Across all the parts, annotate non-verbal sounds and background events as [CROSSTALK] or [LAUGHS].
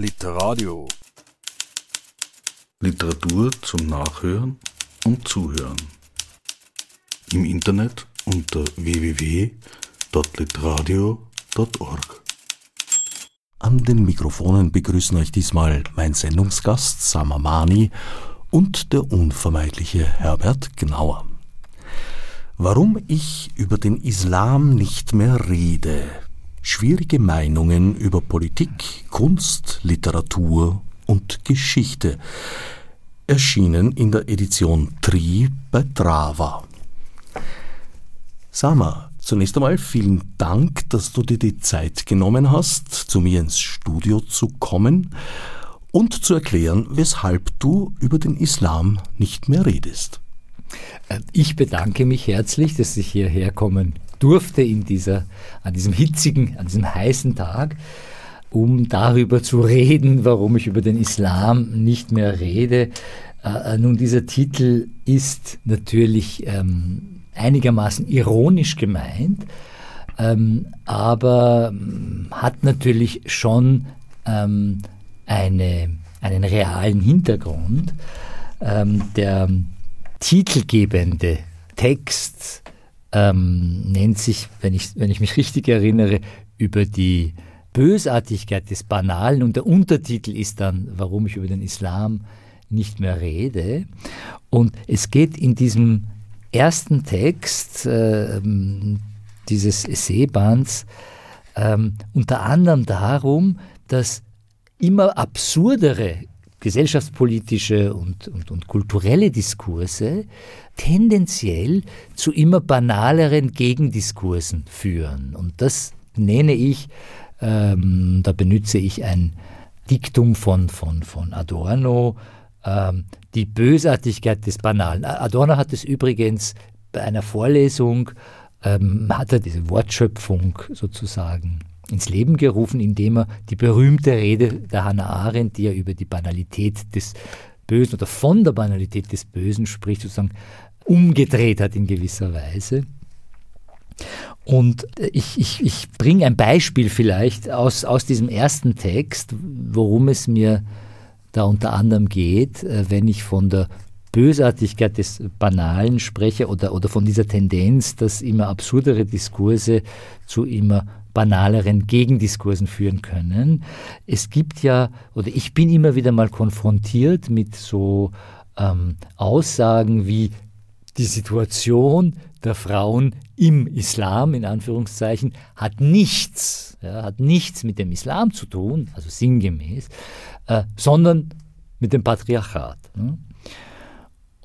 Literadio. Literatur zum Nachhören und Zuhören. Im Internet unter www.literadio.org. An den Mikrofonen begrüßen euch diesmal mein Sendungsgast Samamani und der unvermeidliche Herbert Gnauer. Warum ich über den Islam nicht mehr rede. Schwierige Meinungen über Politik, Kunst, Literatur und Geschichte. Erschienen in der Edition Tri bei Trava. Sama, zunächst einmal vielen Dank, dass du dir die Zeit genommen hast, zu mir ins Studio zu kommen und zu erklären, weshalb du über den Islam nicht mehr redest. Äh, ich bedanke mich herzlich, dass ich hierher kommen durfte in dieser, an diesem hitzigen, an diesem heißen Tag, um darüber zu reden, warum ich über den Islam nicht mehr rede. Äh, äh nun, dieser Titel ist natürlich ähm, einigermaßen ironisch gemeint, ähm, aber ähm, hat natürlich schon ähm, eine, einen realen Hintergrund. Ähm, der titelgebende Text ähm, nennt sich, wenn ich, wenn ich mich richtig erinnere, über die Bösartigkeit des Banalen und der Untertitel ist dann, warum ich über den Islam nicht mehr rede. Und es geht in diesem ersten Text äh, dieses Essaybands äh, unter anderem darum, dass immer absurdere gesellschaftspolitische und, und, und kulturelle Diskurse tendenziell zu immer banaleren Gegendiskursen führen. Und das nenne ich, ähm, da benütze ich ein Diktum von, von, von Adorno, ähm, die Bösartigkeit des Banalen. Adorno hat es übrigens bei einer Vorlesung, ähm, hat er diese Wortschöpfung sozusagen ins Leben gerufen, indem er die berühmte Rede der Hannah Arendt, die er über die Banalität des Bösen oder von der Banalität des Bösen spricht, sozusagen umgedreht hat in gewisser Weise. Und ich, ich, ich bringe ein Beispiel vielleicht aus, aus diesem ersten Text, worum es mir da unter anderem geht, äh, wenn ich von der Bösartigkeit des Banalen spreche oder, oder von dieser Tendenz, dass immer absurdere Diskurse zu immer banaleren Gegendiskursen führen können. Es gibt ja, oder ich bin immer wieder mal konfrontiert mit so ähm, Aussagen wie die Situation der Frauen im Islam, in Anführungszeichen, hat nichts, ja, hat nichts mit dem Islam zu tun, also sinngemäß, äh, sondern mit dem Patriarchat. Ne?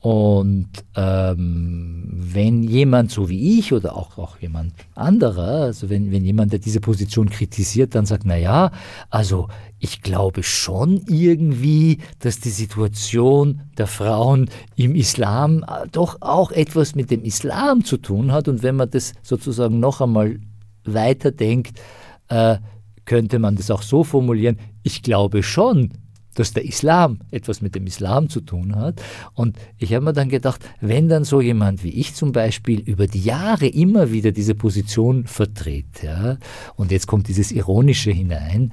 Und ähm, wenn jemand so wie ich oder auch, auch jemand anderer, also wenn, wenn jemand, der diese Position kritisiert, dann sagt, na ja, also ich glaube schon irgendwie, dass die Situation der Frauen im Islam äh, doch auch etwas mit dem Islam zu tun hat. Und wenn man das sozusagen noch einmal weiterdenkt, äh, könnte man das auch so formulieren, ich glaube schon, dass der Islam etwas mit dem Islam zu tun hat. Und ich habe mir dann gedacht, wenn dann so jemand wie ich zum Beispiel über die Jahre immer wieder diese Position vertritt, ja, und jetzt kommt dieses Ironische hinein,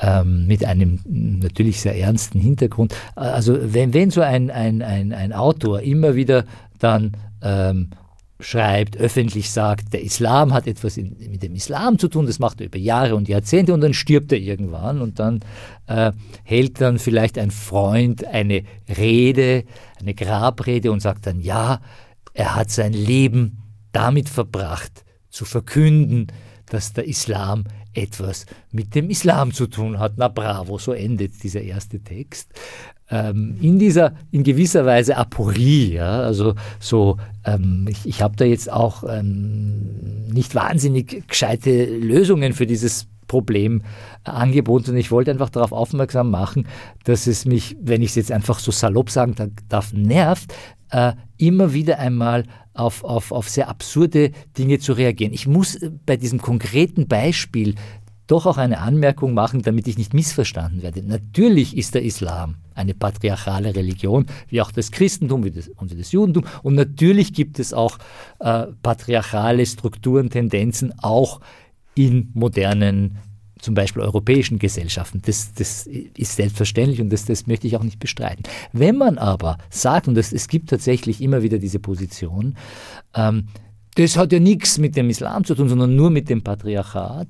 ähm, mit einem natürlich sehr ernsten Hintergrund. Also wenn, wenn so ein, ein, ein, ein Autor immer wieder dann ähm, schreibt, öffentlich sagt, der Islam hat etwas in, mit dem Islam zu tun, das macht er über Jahre und Jahrzehnte und dann stirbt er irgendwann und dann äh, hält dann vielleicht ein Freund eine Rede, eine Grabrede und sagt dann, ja, er hat sein Leben damit verbracht, zu verkünden, dass der Islam etwas mit dem Islam zu tun hat. Na bravo, so endet dieser erste Text ähm, in dieser, in gewisser Weise Aporie, ja, also so, ähm, ich, ich habe da jetzt auch ähm, nicht wahnsinnig gescheite Lösungen für dieses Problem angeboten und ich wollte einfach darauf aufmerksam machen, dass es mich, wenn ich es jetzt einfach so salopp sagen darf, nervt, äh, immer wieder einmal auf, auf, auf sehr absurde Dinge zu reagieren. Ich muss äh, bei diesem konkreten Beispiel doch auch eine Anmerkung machen, damit ich nicht missverstanden werde. Natürlich ist der Islam eine patriarchale Religion, wie auch das Christentum wie das, und wie das Judentum. Und natürlich gibt es auch äh, patriarchale Strukturen, Tendenzen, auch in modernen zum Beispiel europäischen Gesellschaften. Das, das ist selbstverständlich und das, das möchte ich auch nicht bestreiten. Wenn man aber sagt, und das, es gibt tatsächlich immer wieder diese Position, ähm, das hat ja nichts mit dem Islam zu tun, sondern nur mit dem Patriarchat,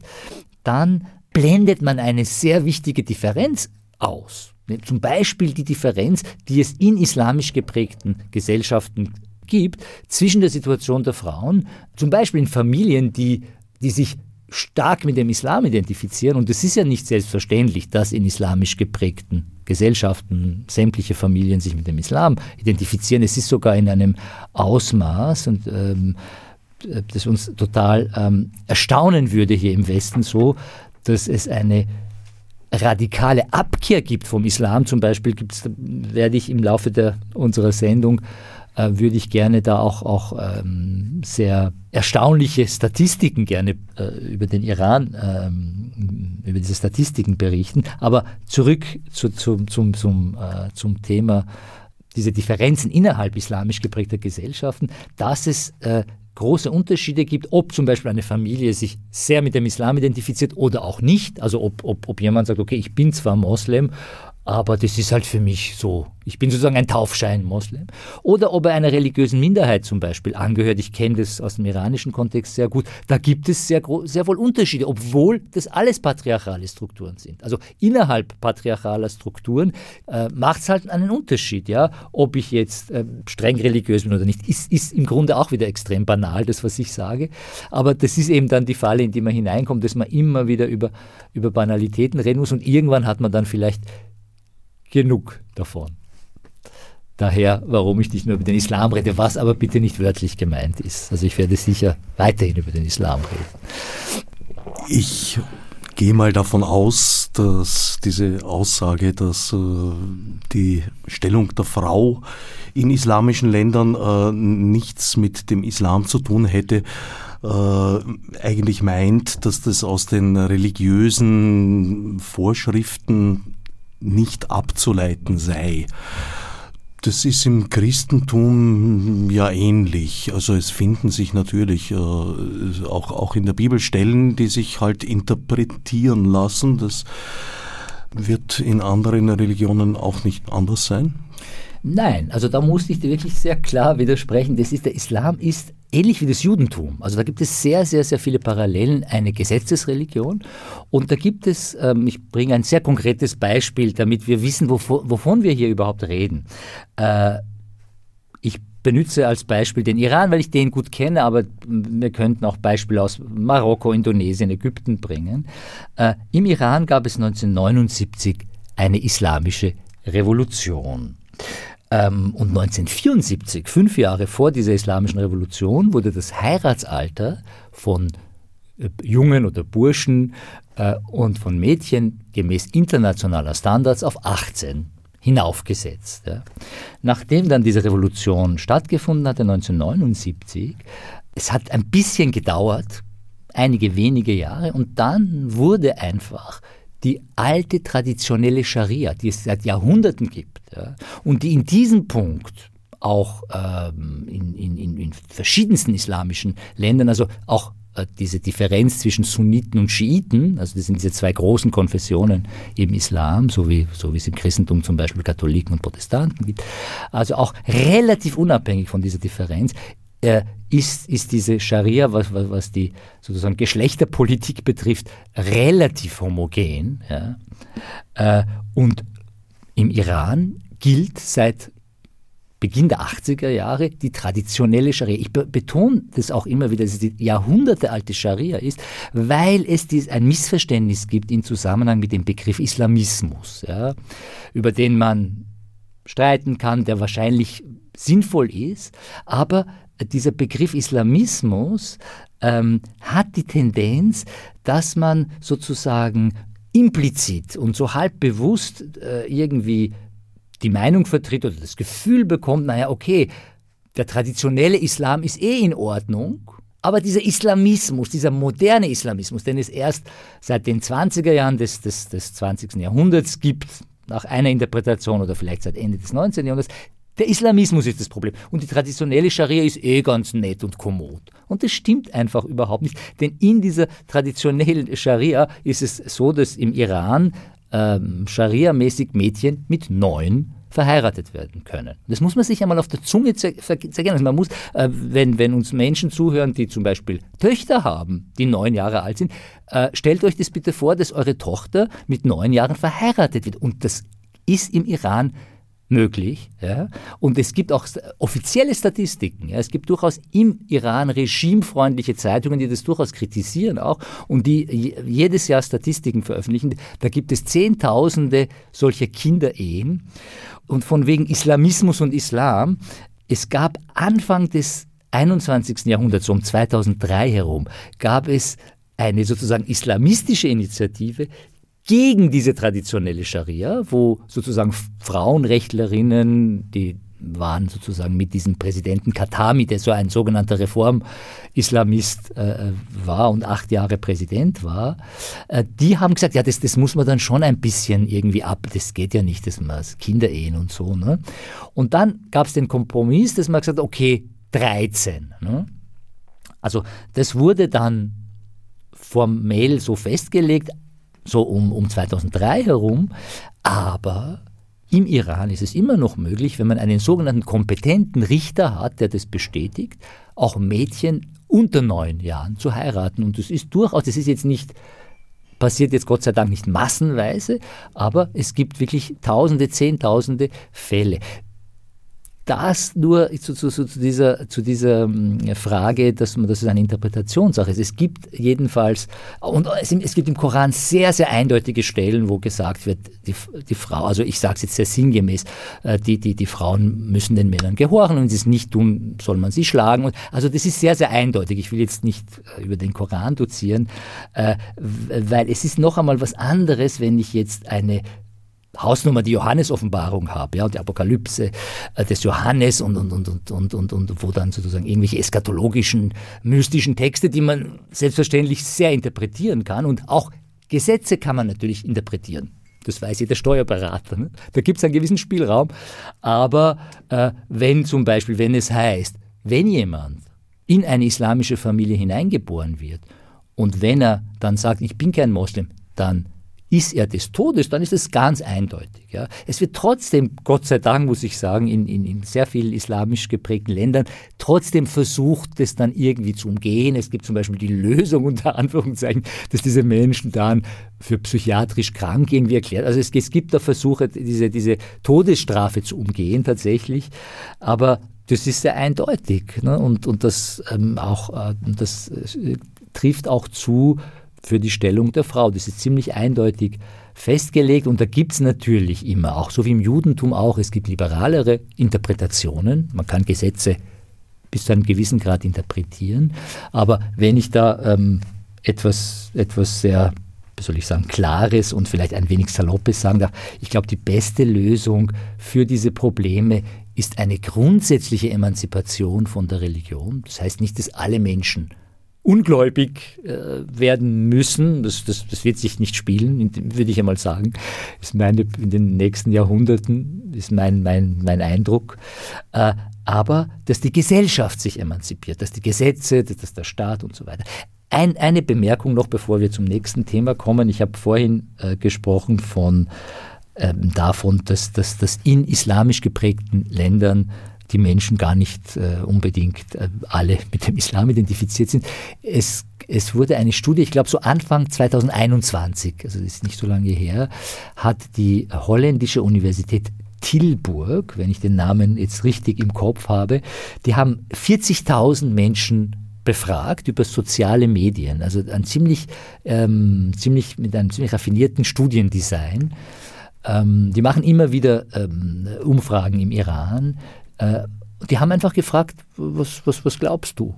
dann blendet man eine sehr wichtige Differenz aus. Zum Beispiel die Differenz, die es in islamisch geprägten Gesellschaften gibt, zwischen der Situation der Frauen, zum Beispiel in Familien, die, die sich stark mit dem Islam identifizieren. Und es ist ja nicht selbstverständlich, dass in islamisch geprägten Gesellschaften sämtliche Familien sich mit dem Islam identifizieren. Es ist sogar in einem Ausmaß und ähm, das uns total ähm, erstaunen würde hier im Westen so, dass es eine radikale Abkehr gibt vom Islam. Zum Beispiel werde ich im Laufe der, unserer Sendung äh, würde ich gerne da auch, auch ähm, sehr erstaunliche Statistiken gerne äh, über den Iran, ähm, über diese Statistiken berichten. Aber zurück zu, zu, zum, zum, äh, zum Thema diese Differenzen innerhalb islamisch geprägter Gesellschaften, dass es äh, große Unterschiede gibt, ob zum Beispiel eine Familie sich sehr mit dem Islam identifiziert oder auch nicht. Also ob, ob, ob jemand sagt, okay, ich bin zwar Moslem, aber das ist halt für mich so. Ich bin sozusagen ein Taufschein-Moslem. Oder ob er einer religiösen Minderheit zum Beispiel angehört. Ich kenne das aus dem iranischen Kontext sehr gut. Da gibt es sehr, sehr wohl Unterschiede, obwohl das alles patriarchale Strukturen sind. Also innerhalb patriarchaler Strukturen äh, macht es halt einen Unterschied. Ja? Ob ich jetzt äh, streng religiös bin oder nicht, ist, ist im Grunde auch wieder extrem banal, das, was ich sage. Aber das ist eben dann die Falle, in die man hineinkommt, dass man immer wieder über, über Banalitäten reden muss und irgendwann hat man dann vielleicht genug davon. Daher, warum ich nicht nur über den Islam rede, was aber bitte nicht wörtlich gemeint ist. Also ich werde sicher weiterhin über den Islam reden. Ich gehe mal davon aus, dass diese Aussage, dass äh, die Stellung der Frau in islamischen Ländern äh, nichts mit dem Islam zu tun hätte, äh, eigentlich meint, dass das aus den religiösen Vorschriften nicht abzuleiten sei. Das ist im Christentum ja ähnlich. Also es finden sich natürlich äh, auch, auch in der Bibel Stellen, die sich halt interpretieren lassen. Das wird in anderen Religionen auch nicht anders sein. Nein, also da muss ich dir wirklich sehr klar widersprechen. Das ist, der Islam ist ähnlich wie das Judentum. Also da gibt es sehr, sehr, sehr viele Parallelen, eine Gesetzesreligion. Und da gibt es, ähm, ich bringe ein sehr konkretes Beispiel, damit wir wissen, wovon, wovon wir hier überhaupt reden. Äh, ich benütze als Beispiel den Iran, weil ich den gut kenne, aber wir könnten auch Beispiele aus Marokko, Indonesien, Ägypten bringen. Äh, Im Iran gab es 1979 eine islamische Revolution. Ähm, und 1974, fünf Jahre vor dieser islamischen Revolution, wurde das Heiratsalter von äh, Jungen oder Burschen äh, und von Mädchen gemäß internationaler Standards auf 18 hinaufgesetzt. Ja. Nachdem dann diese Revolution stattgefunden hatte, 1979, es hat ein bisschen gedauert, einige wenige Jahre, und dann wurde einfach die alte traditionelle Scharia, die es seit Jahrhunderten gibt, ja, und die in diesem Punkt auch ähm, in, in, in verschiedensten islamischen Ländern, also auch äh, diese Differenz zwischen Sunniten und Schiiten, also das sind diese zwei großen Konfessionen im Islam, so wie, so wie es im Christentum zum Beispiel Katholiken und Protestanten gibt, also auch relativ unabhängig von dieser Differenz, äh, ist, ist diese Scharia, was, was, was die sozusagen Geschlechterpolitik betrifft, relativ homogen. Ja? Äh, und im Iran gilt seit Beginn der 80er Jahre die traditionelle Scharia. Ich betone das auch immer wieder, dass es die jahrhundertealte Scharia ist, weil es dies, ein Missverständnis gibt im Zusammenhang mit dem Begriff Islamismus, ja, über den man streiten kann, der wahrscheinlich sinnvoll ist, aber dieser Begriff Islamismus ähm, hat die Tendenz, dass man sozusagen implizit und so halb bewusst äh, irgendwie die Meinung vertritt oder das Gefühl bekommt, naja, okay, der traditionelle Islam ist eh in Ordnung, aber dieser Islamismus, dieser moderne Islamismus, den es erst seit den 20er Jahren des, des, des 20. Jahrhunderts gibt, nach einer Interpretation oder vielleicht seit Ende des 19. Jahrhunderts, Der Islamismus ist das Problem. Und die traditionelle Scharia ist eh ganz nett und kommod. Und das stimmt einfach überhaupt nicht. Denn in dieser traditionellen Scharia ist es so, dass im Iran ähm, Scharia-mäßig Mädchen mit neun verheiratet werden können. Das muss man sich einmal auf der Zunge zergehen. Also man muss, äh, wenn, wenn uns Menschen zuhören, die zum Beispiel Töchter haben, die neun Jahre alt sind, äh, stellt euch das bitte vor, dass eure Tochter mit neun Jahren verheiratet wird. Und das ist im Iran möglich. Ja? Und es gibt auch offizielle Statistiken. Ja? Es gibt durchaus im Iran regimefreundliche Zeitungen, die das durchaus kritisieren auch und die jedes Jahr Statistiken veröffentlichen. Da gibt es Zehntausende solcher Kinderehen. Und von wegen Islamismus und Islam, es gab Anfang des 21. Jahrhunderts, so um 2003 herum, gab es eine sozusagen islamistische Initiative, gegen diese traditionelle Scharia, wo sozusagen Frauenrechtlerinnen, die waren sozusagen mit diesem Präsidenten Katami, der so ein sogenannter Reformislamist äh, war und acht Jahre Präsident war, äh, die haben gesagt, ja, das, das muss man dann schon ein bisschen irgendwie ab, das geht ja nicht, das ist Kinderehen und so. Ne? Und dann gab es den Kompromiss, dass man gesagt hat, okay, 13. Ne? Also das wurde dann formell so festgelegt, so um, um 2003 herum. Aber im Iran ist es immer noch möglich, wenn man einen sogenannten kompetenten Richter hat, der das bestätigt, auch Mädchen unter neun Jahren zu heiraten. Und das ist durchaus, das ist jetzt nicht passiert jetzt Gott sei Dank nicht massenweise, aber es gibt wirklich Tausende, Zehntausende Fälle das nur zu, zu, zu, dieser, zu dieser hm, Frage, dass man, das ist eine Interpretationssache ist. Es gibt jedenfalls, und es, es, gibt im Koran sehr, sehr eindeutige Stellen, wo gesagt wird, die, die Frau, also ich sage es jetzt sehr sinngemäß, äh, die, die, die Frauen müssen den Männern gehorchen und wenn sie es nicht tun, soll man sie schlagen. Und, also das ist sehr, sehr eindeutig. Ich will jetzt nicht äh, über den Koran dozieren, äh, weil es ist noch einmal was anderes, wenn ich jetzt eine Hausnummer die Johannes-Offenbarung habe, ja, die Apokalypse äh, des Johannes und, und, und, und, und, und, und wo dann sozusagen irgendwelche eskatologischen, mystischen Texte, die man selbstverständlich sehr interpretieren kann und auch Gesetze kann man natürlich interpretieren. Das weiß jeder Steuerberater. Ne? Da gibt es einen gewissen Spielraum. Aber äh, wenn zum Beispiel, wenn es heißt, wenn jemand in eine islamische Familie hineingeboren wird und wenn er dann sagt, ich bin kein Moslem, dann ist er des Todes, dann ist es ganz eindeutig. Ja. Es wird trotzdem, Gott sei Dank, muss ich sagen, in, in, in sehr vielen islamisch geprägten Ländern trotzdem versucht, das dann irgendwie zu umgehen. Es gibt zum Beispiel die Lösung unter Anführungszeichen, dass diese Menschen dann für psychiatrisch krank irgendwie erklärt. Also es, es gibt da Versuche, diese, diese Todesstrafe zu umgehen tatsächlich. Aber das ist sehr eindeutig. Ne? Und, und das ähm, auch, äh, das äh, trifft auch zu für die Stellung der Frau. Das ist ziemlich eindeutig festgelegt und da gibt es natürlich immer, auch so wie im Judentum auch, es gibt liberalere Interpretationen. Man kann Gesetze bis zu einem gewissen Grad interpretieren. Aber wenn ich da ähm, etwas, etwas sehr, wie soll ich sagen, Klares und vielleicht ein wenig Saloppes sagen darf, ich glaube, die beste Lösung für diese Probleme ist eine grundsätzliche Emanzipation von der Religion. Das heißt nicht, dass alle Menschen ungläubig äh, werden müssen. Das, das, das wird sich nicht spielen, würde ich einmal sagen. Ist meine, in den nächsten Jahrhunderten ist mein, mein, mein Eindruck. Äh, aber dass die Gesellschaft sich emanzipiert, dass die Gesetze, dass der Staat und so weiter. Ein, eine Bemerkung noch, bevor wir zum nächsten Thema kommen. Ich habe vorhin äh, gesprochen von ähm, davon, dass, dass, dass in islamisch geprägten Ländern die Menschen gar nicht äh, unbedingt äh, alle mit dem Islam identifiziert sind. Es, es wurde eine Studie, ich glaube so Anfang 2021, also das ist nicht so lange her, hat die holländische Universität Tilburg, wenn ich den Namen jetzt richtig im Kopf habe, die haben 40.000 Menschen befragt über soziale Medien, also ein ziemlich, ähm, ziemlich mit einem ziemlich raffinierten Studiendesign. Ähm, die machen immer wieder ähm, Umfragen im Iran äh, die haben einfach gefragt, was, was, was glaubst du?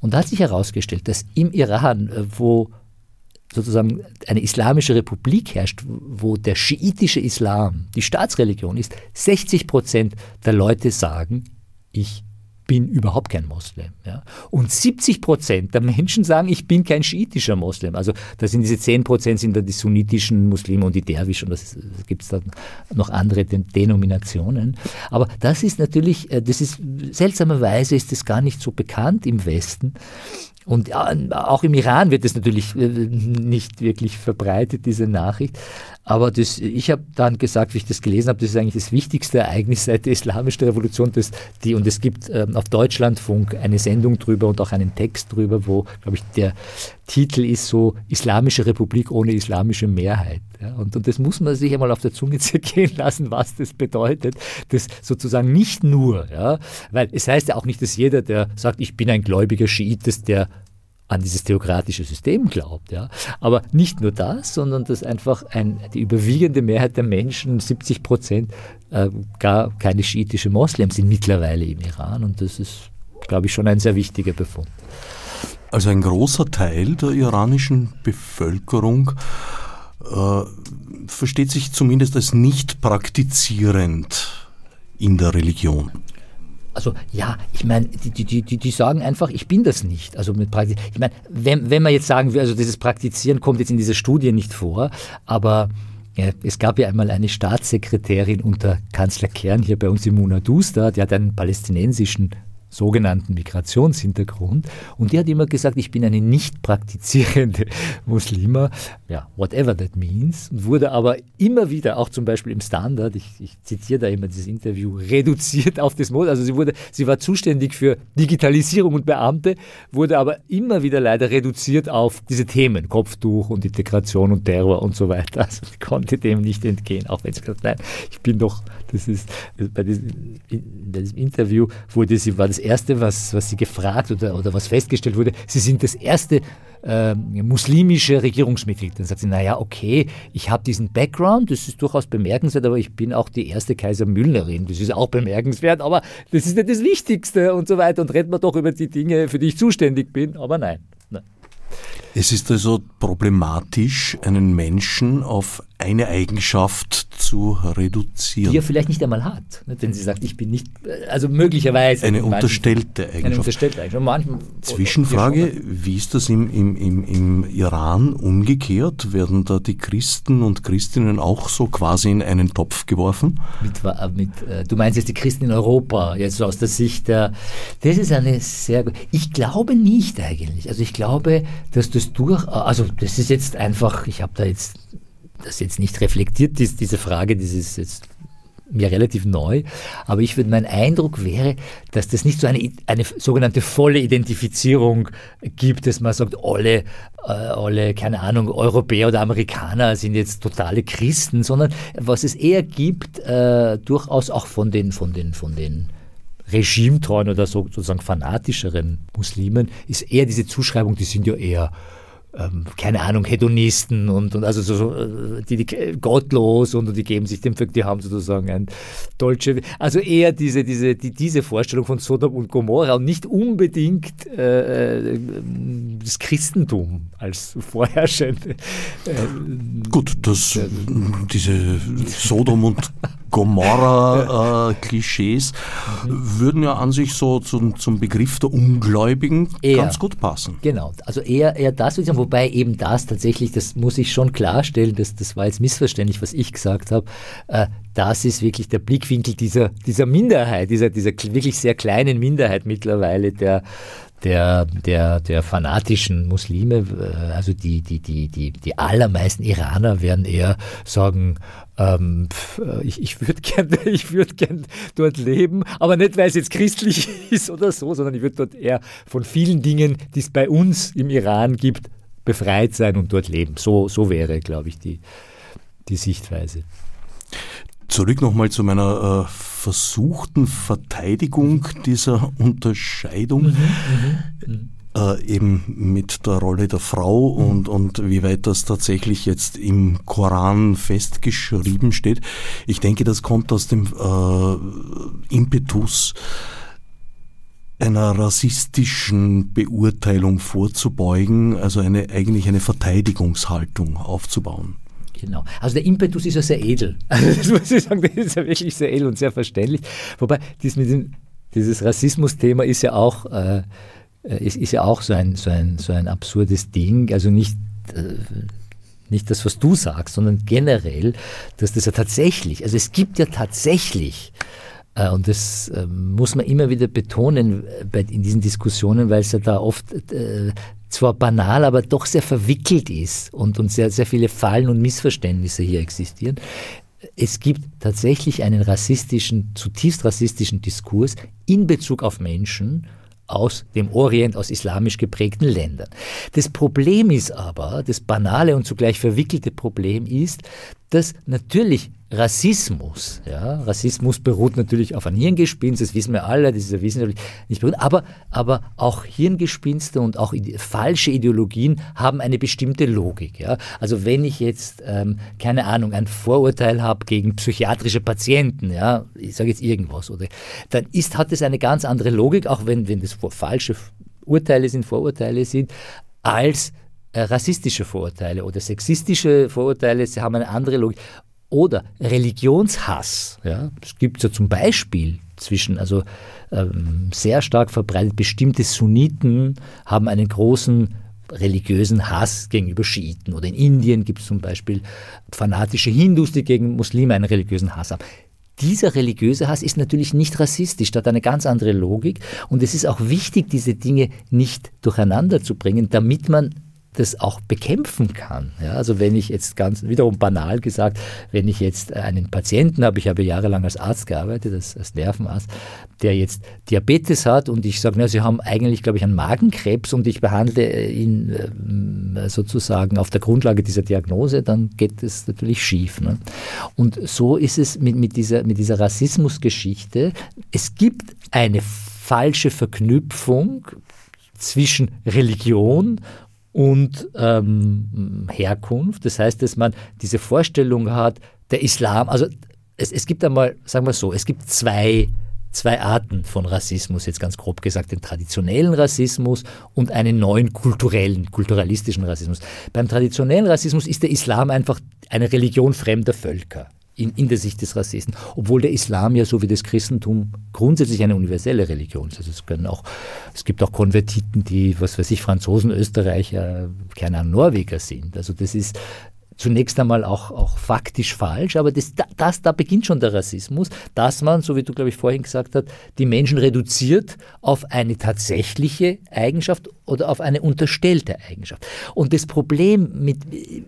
Und da hat sich herausgestellt, dass im Iran, äh, wo sozusagen eine islamische Republik herrscht, wo der schiitische Islam die Staatsreligion ist, 60 Prozent der Leute sagen, ich bin überhaupt kein Moslem. Ja. Und 70 Prozent der Menschen sagen, ich bin kein schiitischer Moslem. Also da sind diese 10 Prozent sind da die sunnitischen Muslime und die Derwisch und das, das gibt es dann noch andere Denominationen. Aber das ist natürlich, äh, das ist seltsamerweise ist das gar nicht so bekannt im Westen. Und auch im Iran wird es natürlich äh, nicht wirklich verbreitet, diese Nachricht. Aber das, ich habe dann gesagt, wie ich das gelesen habe, das ist eigentlich das wichtigste Ereignis seit der Islamischen Revolution. Das, die, und es gibt ähm, auf Deutschlandfunk eine Sendung drüber und auch einen Text drüber, wo, glaube ich, der Titel ist so Islamische Republik ohne islamische Mehrheit. Ja, und, und das muss man sich einmal auf der Zunge [LAUGHS] zergehen lassen, was das bedeutet. Das sozusagen nicht nur, ja, weil es heißt ja auch nicht, dass jeder, der sagt, ich bin ein gläubiger Schiit, dass der an dieses theokratische System glaubt. Ja. Aber nicht nur das, sondern dass einfach ein, die überwiegende Mehrheit der Menschen, 70 Prozent, äh, gar keine schiitische Moslems sind mittlerweile im Iran. Und das ist, glaube ich, schon ein sehr wichtiger Befund. Also ein großer Teil der iranischen Bevölkerung äh, versteht sich zumindest als nicht praktizierend in der Religion. Also ja, ich meine, die, die, die, die sagen einfach, ich bin das nicht. Also mit Praktiz ich meine, wenn, wenn man jetzt sagen will, also dieses Praktizieren kommt jetzt in dieser Studie nicht vor, aber ja, es gab ja einmal eine Staatssekretärin unter Kanzler Kern hier bei uns im Munadus die hat einen palästinensischen sogenannten Migrationshintergrund. Und die hat immer gesagt, ich bin eine nicht praktizierende [LAUGHS] Muslima, ja, whatever that means, wurde aber immer wieder, auch zum Beispiel im Standard, ich, ich zitiere da immer dieses Interview, reduziert auf das Mod. Also sie wurde, sie war zuständig für Digitalisierung und Beamte, wurde aber immer wieder leider reduziert auf diese Themen, Kopftuch und Integration und Terror und so weiter. Also sie konnte dem nicht entgehen, auch wenn sie gesagt nein, ich bin doch, das ist, bei diesem, bei diesem Interview wurde sie, war das Erste, was, was sie gefragt oder, oder was festgestellt wurde, sie sind das erste äh, muslimische Regierungsmitglied. Dann sagt sie, naja, okay, ich habe diesen Background, das ist durchaus bemerkenswert, aber ich bin auch die erste Kaiser Müllnerin, das ist auch bemerkenswert, aber das ist nicht das Wichtigste und so weiter und redet man doch über die Dinge, für die ich zuständig bin, aber nein. nein. Es ist also problematisch, einen Menschen auf eine Eigenschaft zu reduzieren. Die er vielleicht nicht einmal hat. Wenn sie sagt, ich bin nicht, also möglicherweise. Eine unterstellte Eigenschaft. Eine unterstellte Eigenschaft. Manchmal, Zwischenfrage, wie ist das im, im, im, im Iran umgekehrt? Werden da die Christen und Christinnen auch so quasi in einen Topf geworfen? Mit, äh, mit, äh, du meinst jetzt die Christen in Europa, jetzt aus der Sicht der, das ist eine sehr, ich glaube nicht eigentlich. Also ich glaube, dass das durch, also das ist jetzt einfach, ich habe da jetzt das jetzt nicht reflektiert ist, diese Frage, das ist jetzt mir relativ neu, aber ich würde, mein Eindruck wäre, dass das nicht so eine, eine sogenannte volle Identifizierung gibt, dass man sagt, alle, äh, alle, keine Ahnung, Europäer oder Amerikaner sind jetzt totale Christen, sondern was es eher gibt, äh, durchaus auch von den, von den, von den regimetreuen oder so, sozusagen fanatischeren Muslimen, ist eher diese Zuschreibung, die sind ja eher ähm, keine Ahnung, Hedonisten und, und also so, äh, die, die gottlos und, und die geben sich dem, die haben sozusagen ein deutsche, also eher diese, diese, die, diese Vorstellung von Sodom und Gomorra und nicht unbedingt äh, äh das Christentum als vorherrschende. Äh, Gut, das, diese Sodom und Gomorra-Klischees äh, würden ja an sich so zum, zum Begriff der Ungläubigen eher, ganz gut passen. Genau, also eher, eher das, wobei eben das tatsächlich, das muss ich schon klarstellen, das, das war jetzt missverständlich, was ich gesagt habe, äh, das ist wirklich der Blickwinkel dieser, dieser Minderheit, dieser, dieser wirklich sehr kleinen Minderheit mittlerweile, der der, der, der fanatischen Muslime, äh, also die, die, die, die, die allermeisten Iraner werden eher sagen, ähm, äh, ich, ich würde gerne [LAUGHS] würd gern dort leben, aber nicht, weil es jetzt christlich [LAUGHS] ist oder so, sondern ich würde dort eher von vielen Dingen, die es bei uns im Iran gibt, befreit sein und dort leben. So, so wäre, glaube ich, die, die Sichtweise. Zurück nochmal zu meiner äh, versuchten Verteidigung dieser Unterscheidung. Mhm, mhm, mhm. Äh, eben mit der Rolle der Frau und, und wie weit das tatsächlich jetzt im Koran festgeschrieben steht. Ich denke, das kommt aus dem äh, Impetus einer rassistischen Beurteilung vorzubeugen, also eine, eigentlich eine Verteidigungshaltung aufzubauen. Genau. Also der Impetus ist ja sehr edel. [LAUGHS] Also das muss ich sagen, das ist ja wirklich sehr edel und sehr verständlich. Wobei, das mit dem dieses Rassismus-Thema ist ja auch, äh, ist, ist, ja auch so ein, so, ein, so ein absurdes Ding. Also nicht, äh, nicht das, was du sagst, sondern generell, dass das ja tatsächlich, also es gibt ja tatsächlich äh, und das ähm, muss man immer wieder betonen äh, in diesen Diskussionen, weil es ja da oft äh, zwar banal, aber doch sehr verwickelt ist und, und sehr, sehr viele Fallen und Missverständnisse hier existieren. Es gibt tatsächlich einen rassistischen, zutiefst rassistischen Diskurs in Bezug auf Menschen aus dem Orient, aus islamisch geprägten Ländern. Das Problem ist aber, das banale und zugleich verwickelte Problem ist, dass natürlich Rassismus, ja, Rassismus beruht natürlich auf einem Hirngespinst, das wissen wir alle, das ist ja wissenschaftlich nicht beruht, aber, aber auch Hirngespinste und auch falsche Ideologien haben eine bestimmte Logik, ja. Also wenn ich jetzt, ähm, keine Ahnung, ein Vorurteil habe gegen psychiatrische Patienten, ja, ich sage jetzt irgendwas, oder, dann ist, hat es eine ganz andere Logik, auch wenn, wenn das falsche Urteile sind, Vorurteile sind, als äh, rassistische Vorurteile oder sexistische Vorurteile, sie haben eine andere Logik. Oder Religionshass. Ja, das gibt es ja zum Beispiel zwischen, also ähm, sehr stark verbreitet, bestimmte Sunniten haben einen großen religiösen Hass gegenüber Schiiten. Oder in Indien gibt es zum Beispiel fanatische Hindus, die gegen Muslime einen religiösen Hass haben. Dieser religiöse Hass ist natürlich nicht rassistisch, hat eine ganz andere Logik. Und es ist auch wichtig, diese Dinge nicht durcheinander zu bringen, damit man das auch bekämpfen kann. Ja, also wenn ich jetzt ganz wiederum banal gesagt, wenn ich jetzt einen Patienten habe, ich habe jahrelang als Arzt gearbeitet, als, als Nervenarzt, der jetzt Diabetes hat und ich sage, na, Sie haben eigentlich, glaube ich, einen Magenkrebs und ich behandle ihn äh, sozusagen auf der Grundlage dieser Diagnose, dann geht es natürlich schief. Ne? Und so ist es mit, mit dieser, mit dieser Rassismusgeschichte. Es gibt eine falsche Verknüpfung zwischen Religion und ähm, Herkunft. Das heißt, dass man diese Vorstellung hat, der Islam, also es, es gibt einmal, sagen wir so, es gibt zwei, zwei Arten von Rassismus, jetzt ganz grob gesagt, den traditionellen Rassismus und einen neuen kulturellen, kulturalistischen Rassismus. Beim traditionellen Rassismus ist der Islam einfach eine Religion fremder Völker in, in der Sicht des Rassisten, obwohl der Islam ja so wie das Christentum grundsätzlich eine universelle Religion ist. Also es, können auch, es gibt auch Konvertiten, die, was weiß ich, Franzosen, Österreicher, keine Ahnung, Norweger sind. Also das ist zunächst einmal auch, auch faktisch falsch, aber das, das, da beginnt schon der Rassismus, dass man, so wie du, glaube ich, vorhin gesagt hast, die Menschen reduziert auf eine tatsächliche Eigenschaft oder auf eine unterstellte Eigenschaft. Und das Problem mit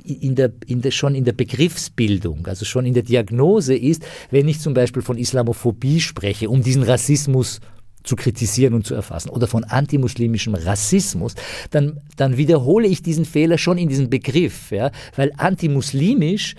in der, in der, schon in der Begriffsbildung, also schon in der Diagnose ist, wenn ich zum Beispiel von Islamophobie spreche, um diesen Rassismus zu kritisieren und zu erfassen oder von antimuslimischem Rassismus, dann, dann wiederhole ich diesen Fehler schon in diesem Begriff, ja, weil antimuslimisch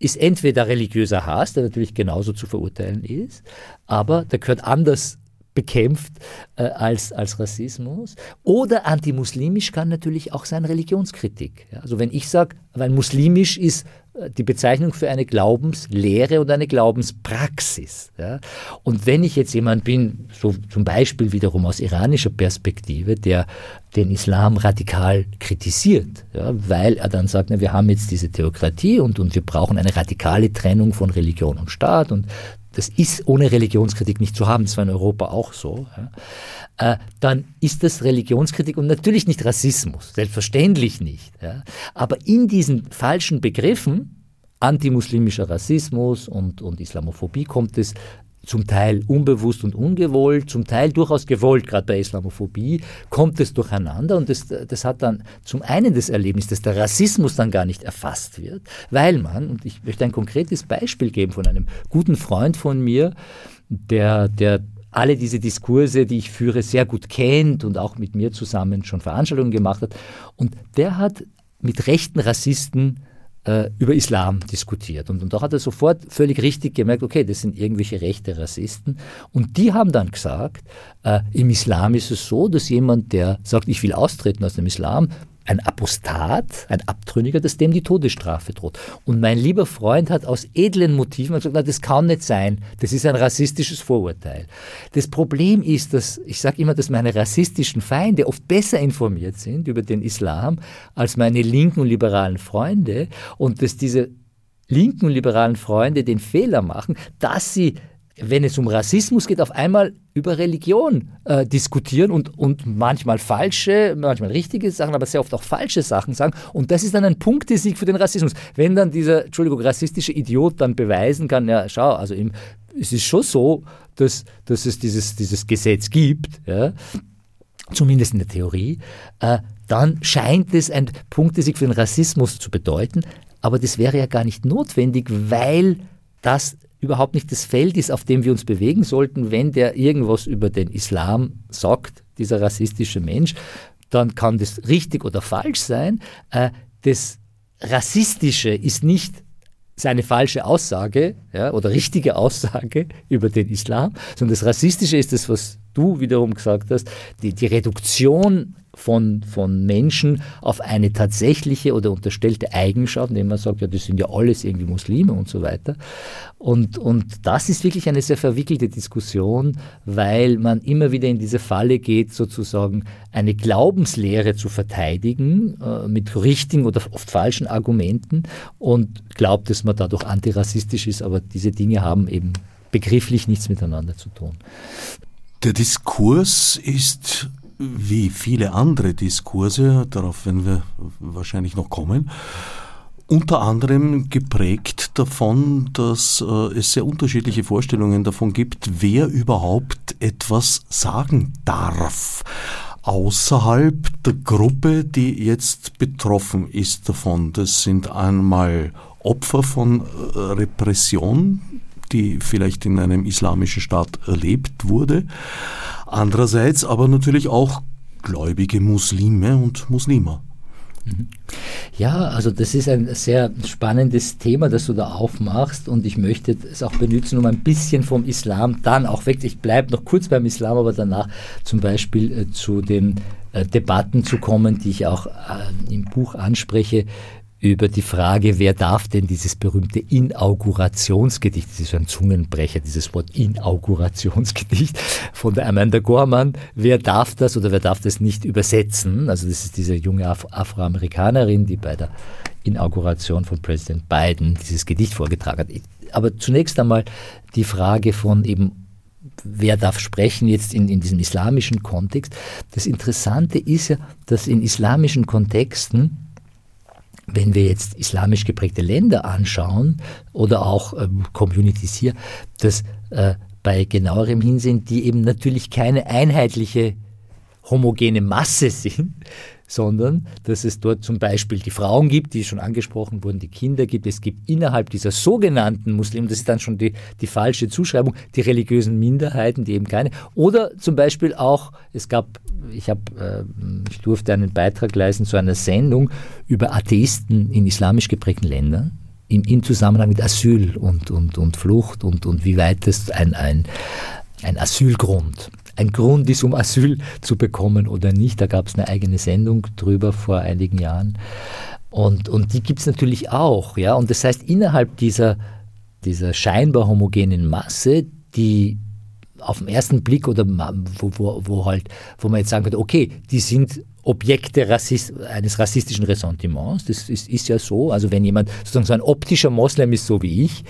ist entweder religiöser Hass, der natürlich genauso zu verurteilen ist, aber der gehört anders bekämpft äh, als, als Rassismus. Oder antimuslimisch kann natürlich auch sein Religionskritik. Ja, also wenn ich sage, weil muslimisch ist die Bezeichnung für eine Glaubenslehre und eine Glaubenspraxis. Ja. Und wenn ich jetzt jemand bin, so zum Beispiel wiederum aus iranischer Perspektive, der den Islam radikal kritisiert, ja, weil er dann sagt, na, wir haben jetzt diese Theokratie und, und wir brauchen eine radikale Trennung von Religion und Staat und das ist ohne Religionskritik nicht zu haben, das war in Europa auch so, ja, äh, dann ist das Religionskritik und natürlich nicht Rassismus, selbstverständlich nicht. Ja, aber in diesen falschen Begriffen, antimuslimischer Rassismus und, und Islamophobie, kommt es zum Teil unbewusst und ungewollt, zum Teil durchaus gewollt, gerade bei Islamophobie, kommt es durcheinander und das, das hat dann zum einen das Erlebnis, dass der Rassismus dann gar nicht erfasst wird, weil man, und ich möchte ein konkretes Beispiel geben von einem guten Freund von mir, der, der alle diese Diskurse, die ich führe, sehr gut kennt und auch mit mir zusammen schon Veranstaltungen gemacht hat. Und der hat mit rechten Rassisten äh, über Islam diskutiert. Und, und da hat er sofort völlig richtig gemerkt, okay, das sind irgendwelche rechte Rassisten. Und die haben dann gesagt, äh, im Islam ist es so, dass jemand, der sagt, ich will austreten aus dem Islam, ein Apostat, ein Abtrünniger, dass dem die Todesstrafe droht. Und mein lieber Freund hat aus edlen Motiven gesagt, na, das kann nicht sein, das ist ein rassistisches Vorurteil. Das Problem ist, dass ich sage immer, dass meine rassistischen Feinde oft besser informiert sind über den Islam als meine linken und liberalen Freunde und dass diese linken und liberalen Freunde den Fehler machen, dass sie wenn es um Rassismus geht, auf einmal über Religion äh, diskutieren und, und manchmal falsche, manchmal richtige Sachen, aber sehr oft auch falsche Sachen sagen. Und das ist dann ein Punktesieg für den Rassismus. Wenn dann dieser, Entschuldigung, rassistische Idiot dann beweisen kann, ja, schau, also im, es ist schon so, dass, dass es dieses, dieses Gesetz gibt, ja, zumindest in der Theorie, äh, dann scheint es ein Punktesieg für den Rassismus zu bedeuten. Aber das wäre ja gar nicht notwendig, weil das überhaupt nicht das Feld ist, auf dem wir uns bewegen sollten, wenn der irgendwas über den Islam sagt, dieser rassistische Mensch, dann kann das richtig oder falsch sein. Äh, das Rassistische ist nicht seine falsche Aussage ja, oder richtige Aussage [LAUGHS] über den Islam, sondern das Rassistische ist das, was du wiederum gesagt hast, die, die Reduktion von, von Menschen auf eine tatsächliche oder unterstellte Eigenschaft, indem man sagt, ja, das sind ja alles irgendwie Muslime und so weiter. Und, und das ist wirklich eine sehr verwickelte Diskussion, weil man immer wieder in diese Falle geht, sozusagen eine Glaubenslehre zu verteidigen äh, mit richtigen oder oft falschen Argumenten und glaubt, dass man dadurch antirassistisch ist, aber diese Dinge haben eben begrifflich nichts miteinander zu tun. Der Diskurs ist wie viele andere Diskurse, darauf werden wir wahrscheinlich noch kommen, unter anderem geprägt davon, dass äh, es sehr unterschiedliche Vorstellungen davon gibt, wer überhaupt etwas sagen darf außerhalb der Gruppe, die jetzt betroffen ist davon. Das sind einmal Opfer von äh, Repression, die vielleicht in einem islamischen Staat erlebt wurde. Andererseits aber natürlich auch gläubige Muslime und Muslime. Ja, also das ist ein sehr spannendes Thema, das du da aufmachst und ich möchte es auch benutzen, um ein bisschen vom Islam dann auch weg, ich bleibe noch kurz beim Islam, aber danach zum Beispiel äh, zu den äh, Debatten zu kommen, die ich auch äh, im Buch anspreche, über die Frage, wer darf denn dieses berühmte Inaugurationsgedicht, das ist ein Zungenbrecher, dieses Wort Inaugurationsgedicht von der Amanda Gorman, wer darf das oder wer darf das nicht übersetzen? Also das ist diese junge Af Afroamerikanerin, die bei der Inauguration von Präsident Biden dieses Gedicht vorgetragen hat. Aber zunächst einmal die Frage von eben wer darf sprechen jetzt in, in diesem islamischen Kontext. Das Interessante ist ja, dass in islamischen Kontexten wenn wir jetzt islamisch geprägte Länder anschauen oder auch ähm, Communities hier, dass äh, bei genauerem Hinsehen die eben natürlich keine einheitliche homogene Masse [LAUGHS] sind, sondern dass es dort zum Beispiel die Frauen gibt, die schon angesprochen wurden, die Kinder gibt. Es gibt innerhalb dieser sogenannten Muslime, das ist dann schon die, die falsche Zuschreibung, die religiösen Minderheiten, die eben keine. Oder zum Beispiel auch, es gab, ich habe, äh, ich durfte einen Beitrag leisten zu einer Sendung über Atheisten in islamisch geprägten Ländern im, im Zusammenhang mit Asyl und, und, und Flucht und, und wie weit es ein, ein, ein Asylgrund ein Grund ist, um Asyl zu bekommen oder nicht. Da gab es eine eigene Sendung drüber vor einigen Jahren. Und, und die gibt es natürlich auch. Ja? Und das heißt, innerhalb dieser, dieser scheinbar homogenen Masse, die auf den ersten Blick oder wo, wo, wo, halt, wo man jetzt sagen könnte, okay, die sind Objekte Rassist, eines rassistischen Ressentiments. Das ist, ist, ja so. Also wenn jemand sozusagen so ein optischer Moslem ist, so wie ich,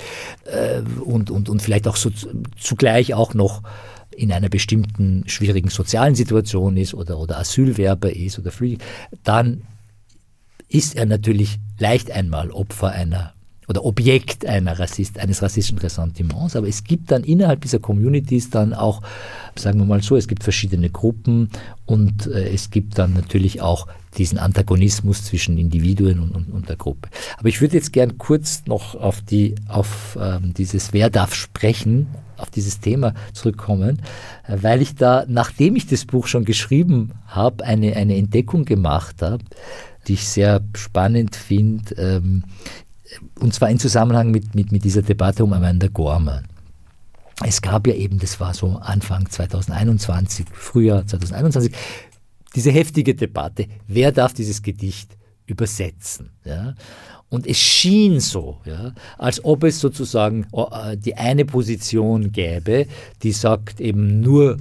äh, und, und, und vielleicht auch so zugleich auch noch in einer bestimmten schwierigen sozialen Situation ist oder, oder Asylwerber ist oder Flüchtling, dann ist er natürlich leicht einmal Opfer einer oder Objekt einer Rassist, eines rassistischen Ressentiments. Aber es gibt dann innerhalb dieser Communities dann auch, sagen wir mal so, es gibt verschiedene Gruppen und äh, es gibt dann natürlich auch diesen Antagonismus zwischen Individuen und, und, und der Gruppe. Aber ich würde jetzt gern kurz noch auf die, auf ähm, dieses Wer darf sprechen auf dieses Thema zurückkommen, äh, weil ich da, nachdem ich das Buch schon geschrieben habe, eine, eine Entdeckung gemacht habe, die ich sehr spannend finde, ähm, und zwar in Zusammenhang mit, mit, mit dieser Debatte um Amanda Gorman. Es gab ja eben, das war so Anfang 2021, Frühjahr 2021, diese heftige Debatte, wer darf dieses Gedicht übersetzen? Ja? Und es schien so, ja, als ob es sozusagen äh, die eine Position gäbe, die sagt eben nur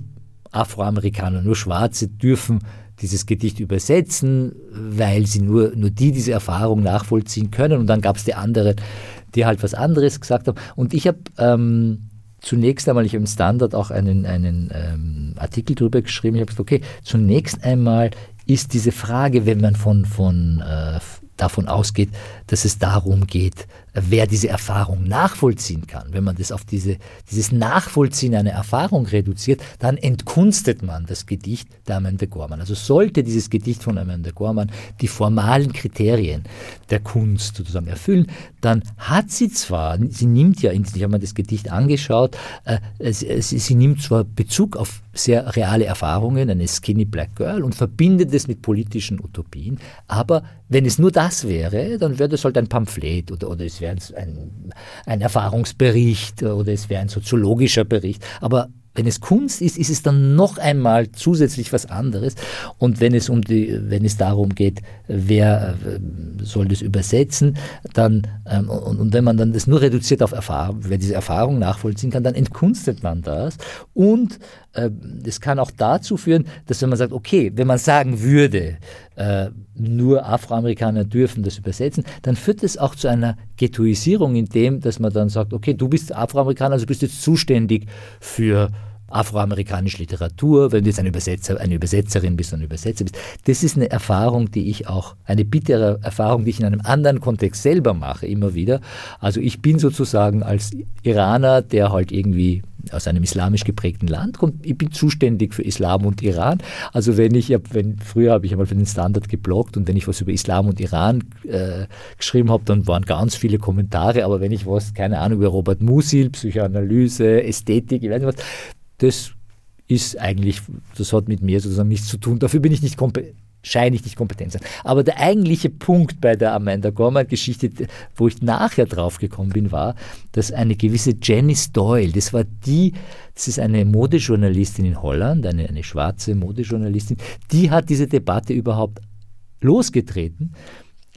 Afroamerikaner, nur Schwarze dürfen dieses Gedicht übersetzen, weil sie nur, nur die diese Erfahrung nachvollziehen können. Und dann gab es die anderen, die halt was anderes gesagt haben. Und ich habe ähm, zunächst einmal, ich habe im Standard auch einen, einen ähm, Artikel darüber geschrieben, ich habe gesagt, okay, zunächst einmal ist diese Frage, wenn man von, von äh, davon ausgeht, dass es darum geht, wer diese Erfahrung nachvollziehen kann. Wenn man das auf diese, dieses Nachvollziehen einer Erfahrung reduziert, dann entkunstet man das Gedicht der Amanda Gorman. Also sollte dieses Gedicht von Amanda Gorman die formalen Kriterien der Kunst sozusagen erfüllen, dann hat sie zwar, sie nimmt ja, ich habe mir das Gedicht angeschaut, äh, sie, nimmt zwar Bezug auf sehr reale Erfahrungen, eine Skinny Black Girl und verbindet es mit politischen Utopien, aber wenn es nur das wäre, dann wäre das halt ein Pamphlet oder, oder es wäre ein, ein Erfahrungsbericht oder es wäre ein soziologischer Bericht. Aber wenn es Kunst ist, ist es dann noch einmal zusätzlich was anderes. Und wenn es um die, wenn es darum geht, wer äh, soll das übersetzen, dann ähm, und, und, wenn man dann das nur reduziert auf Erfahrung, wer diese Erfahrung nachvollziehen kann, dann entkunstet man das. Und äh, kann auch dazu führen, dass wenn man sagt, okay, wenn man sagen würde, äh, nur Afroamerikaner dürfen das übersetzen, dann führt das auch zu einer Ghettoisierung, in dem, dass man dann sagt, okay, du bist Afroamerikaner, also bist jetzt zuständig für afroamerikanische Literatur, wenn du jetzt ein Übersetzer, eine Übersetzerin bist, ein Übersetzer bist. Das ist eine Erfahrung, die ich auch, eine bittere Erfahrung, die ich in einem anderen Kontext selber mache, immer wieder. Also ich bin sozusagen als Iraner, der halt irgendwie aus einem islamisch geprägten Land kommt. Ich bin zuständig für Islam und Iran. Also wenn ich, wenn, früher habe ich einmal für den Standard gebloggt und wenn ich was über Islam und Iran äh, geschrieben habe, dann waren ganz viele Kommentare. Aber wenn ich was, keine Ahnung, über Robert Musil, Psychoanalyse, Ästhetik, ich weiß nicht was, das ist eigentlich, das hat mit mir sozusagen nichts zu tun. Dafür bin ich nicht kompetent scheine ich nicht kompetent sein. Aber der eigentliche Punkt bei der Amanda Gorman-Geschichte, wo ich nachher drauf gekommen bin, war, dass eine gewisse Janice Doyle, das war die, das ist eine Modejournalistin in Holland, eine, eine schwarze Modejournalistin, die hat diese Debatte überhaupt losgetreten,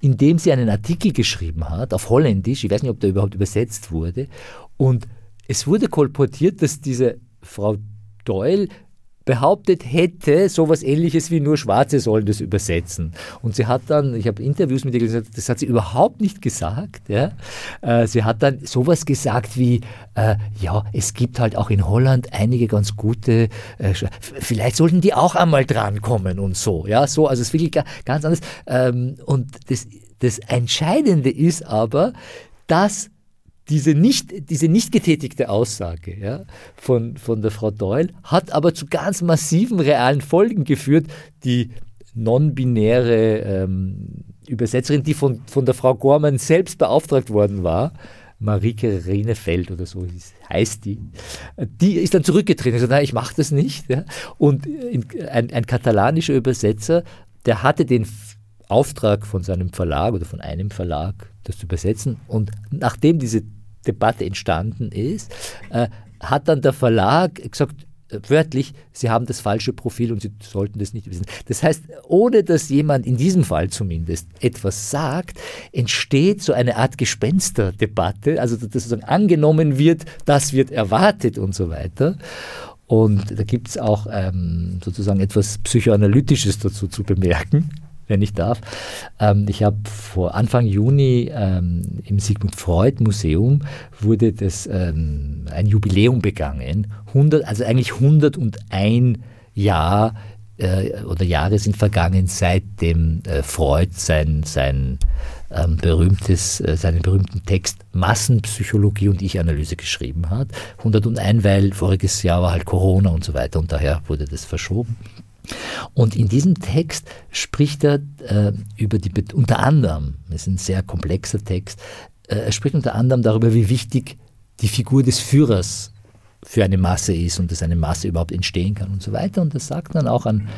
indem sie einen Artikel geschrieben hat auf Holländisch, ich weiß nicht, ob der überhaupt übersetzt wurde, und es wurde kolportiert, dass diese Frau Doyle behauptet hätte, sowas ähnliches wie nur Schwarze sollen das übersetzen. Und sie hat dann, ich habe Interviews mit ihr gesagt, das hat sie überhaupt nicht gesagt. Ja. Äh, sie hat dann sowas gesagt wie, äh, ja, es gibt halt auch in Holland einige ganz gute, äh, vielleicht sollten die auch einmal drankommen und so. Ja, so, also es ist wirklich ganz anders. Ähm, und das, das Entscheidende ist aber, dass diese nicht, diese nicht getätigte Aussage ja, von, von der Frau Doyle hat aber zu ganz massiven realen Folgen geführt, die non-binäre ähm, Übersetzerin, die von, von der Frau Gorman selbst beauftragt worden war, Marike Renefeld oder so heißt die, die ist dann zurückgetreten. Also, nein, ich mache das nicht. Ja. Und ein, ein katalanischer Übersetzer, der hatte den Auftrag von seinem Verlag oder von einem Verlag, das zu übersetzen. Und nachdem diese Debatte entstanden ist, äh, hat dann der Verlag gesagt, äh, wörtlich, sie haben das falsche Profil und sie sollten das nicht wissen. Das heißt, ohne dass jemand in diesem Fall zumindest etwas sagt, entsteht so eine Art Gespensterdebatte, also dass sozusagen angenommen wird, das wird erwartet und so weiter. Und da gibt es auch ähm, sozusagen etwas Psychoanalytisches dazu zu bemerken wenn ich darf. Ähm, ich habe vor Anfang Juni ähm, im Sigmund Freud Museum wurde das ähm, ein Jubiläum begangen. 100, also eigentlich 101 Jahr äh, oder Jahre sind vergangen, seitdem äh, Freud sein, sein ähm, berühmtes, äh, seinen berühmten Text Massenpsychologie und Ich-Analyse geschrieben hat. 101, weil voriges Jahr war halt Corona und so weiter und daher wurde das verschoben. Und in diesem Text spricht er äh, über die, unter anderem, es ist ein sehr komplexer Text, äh, er spricht unter anderem darüber, wie wichtig die Figur des Führers für eine Masse ist und dass eine Masse überhaupt entstehen kann und so weiter. Und das sagt dann auch an,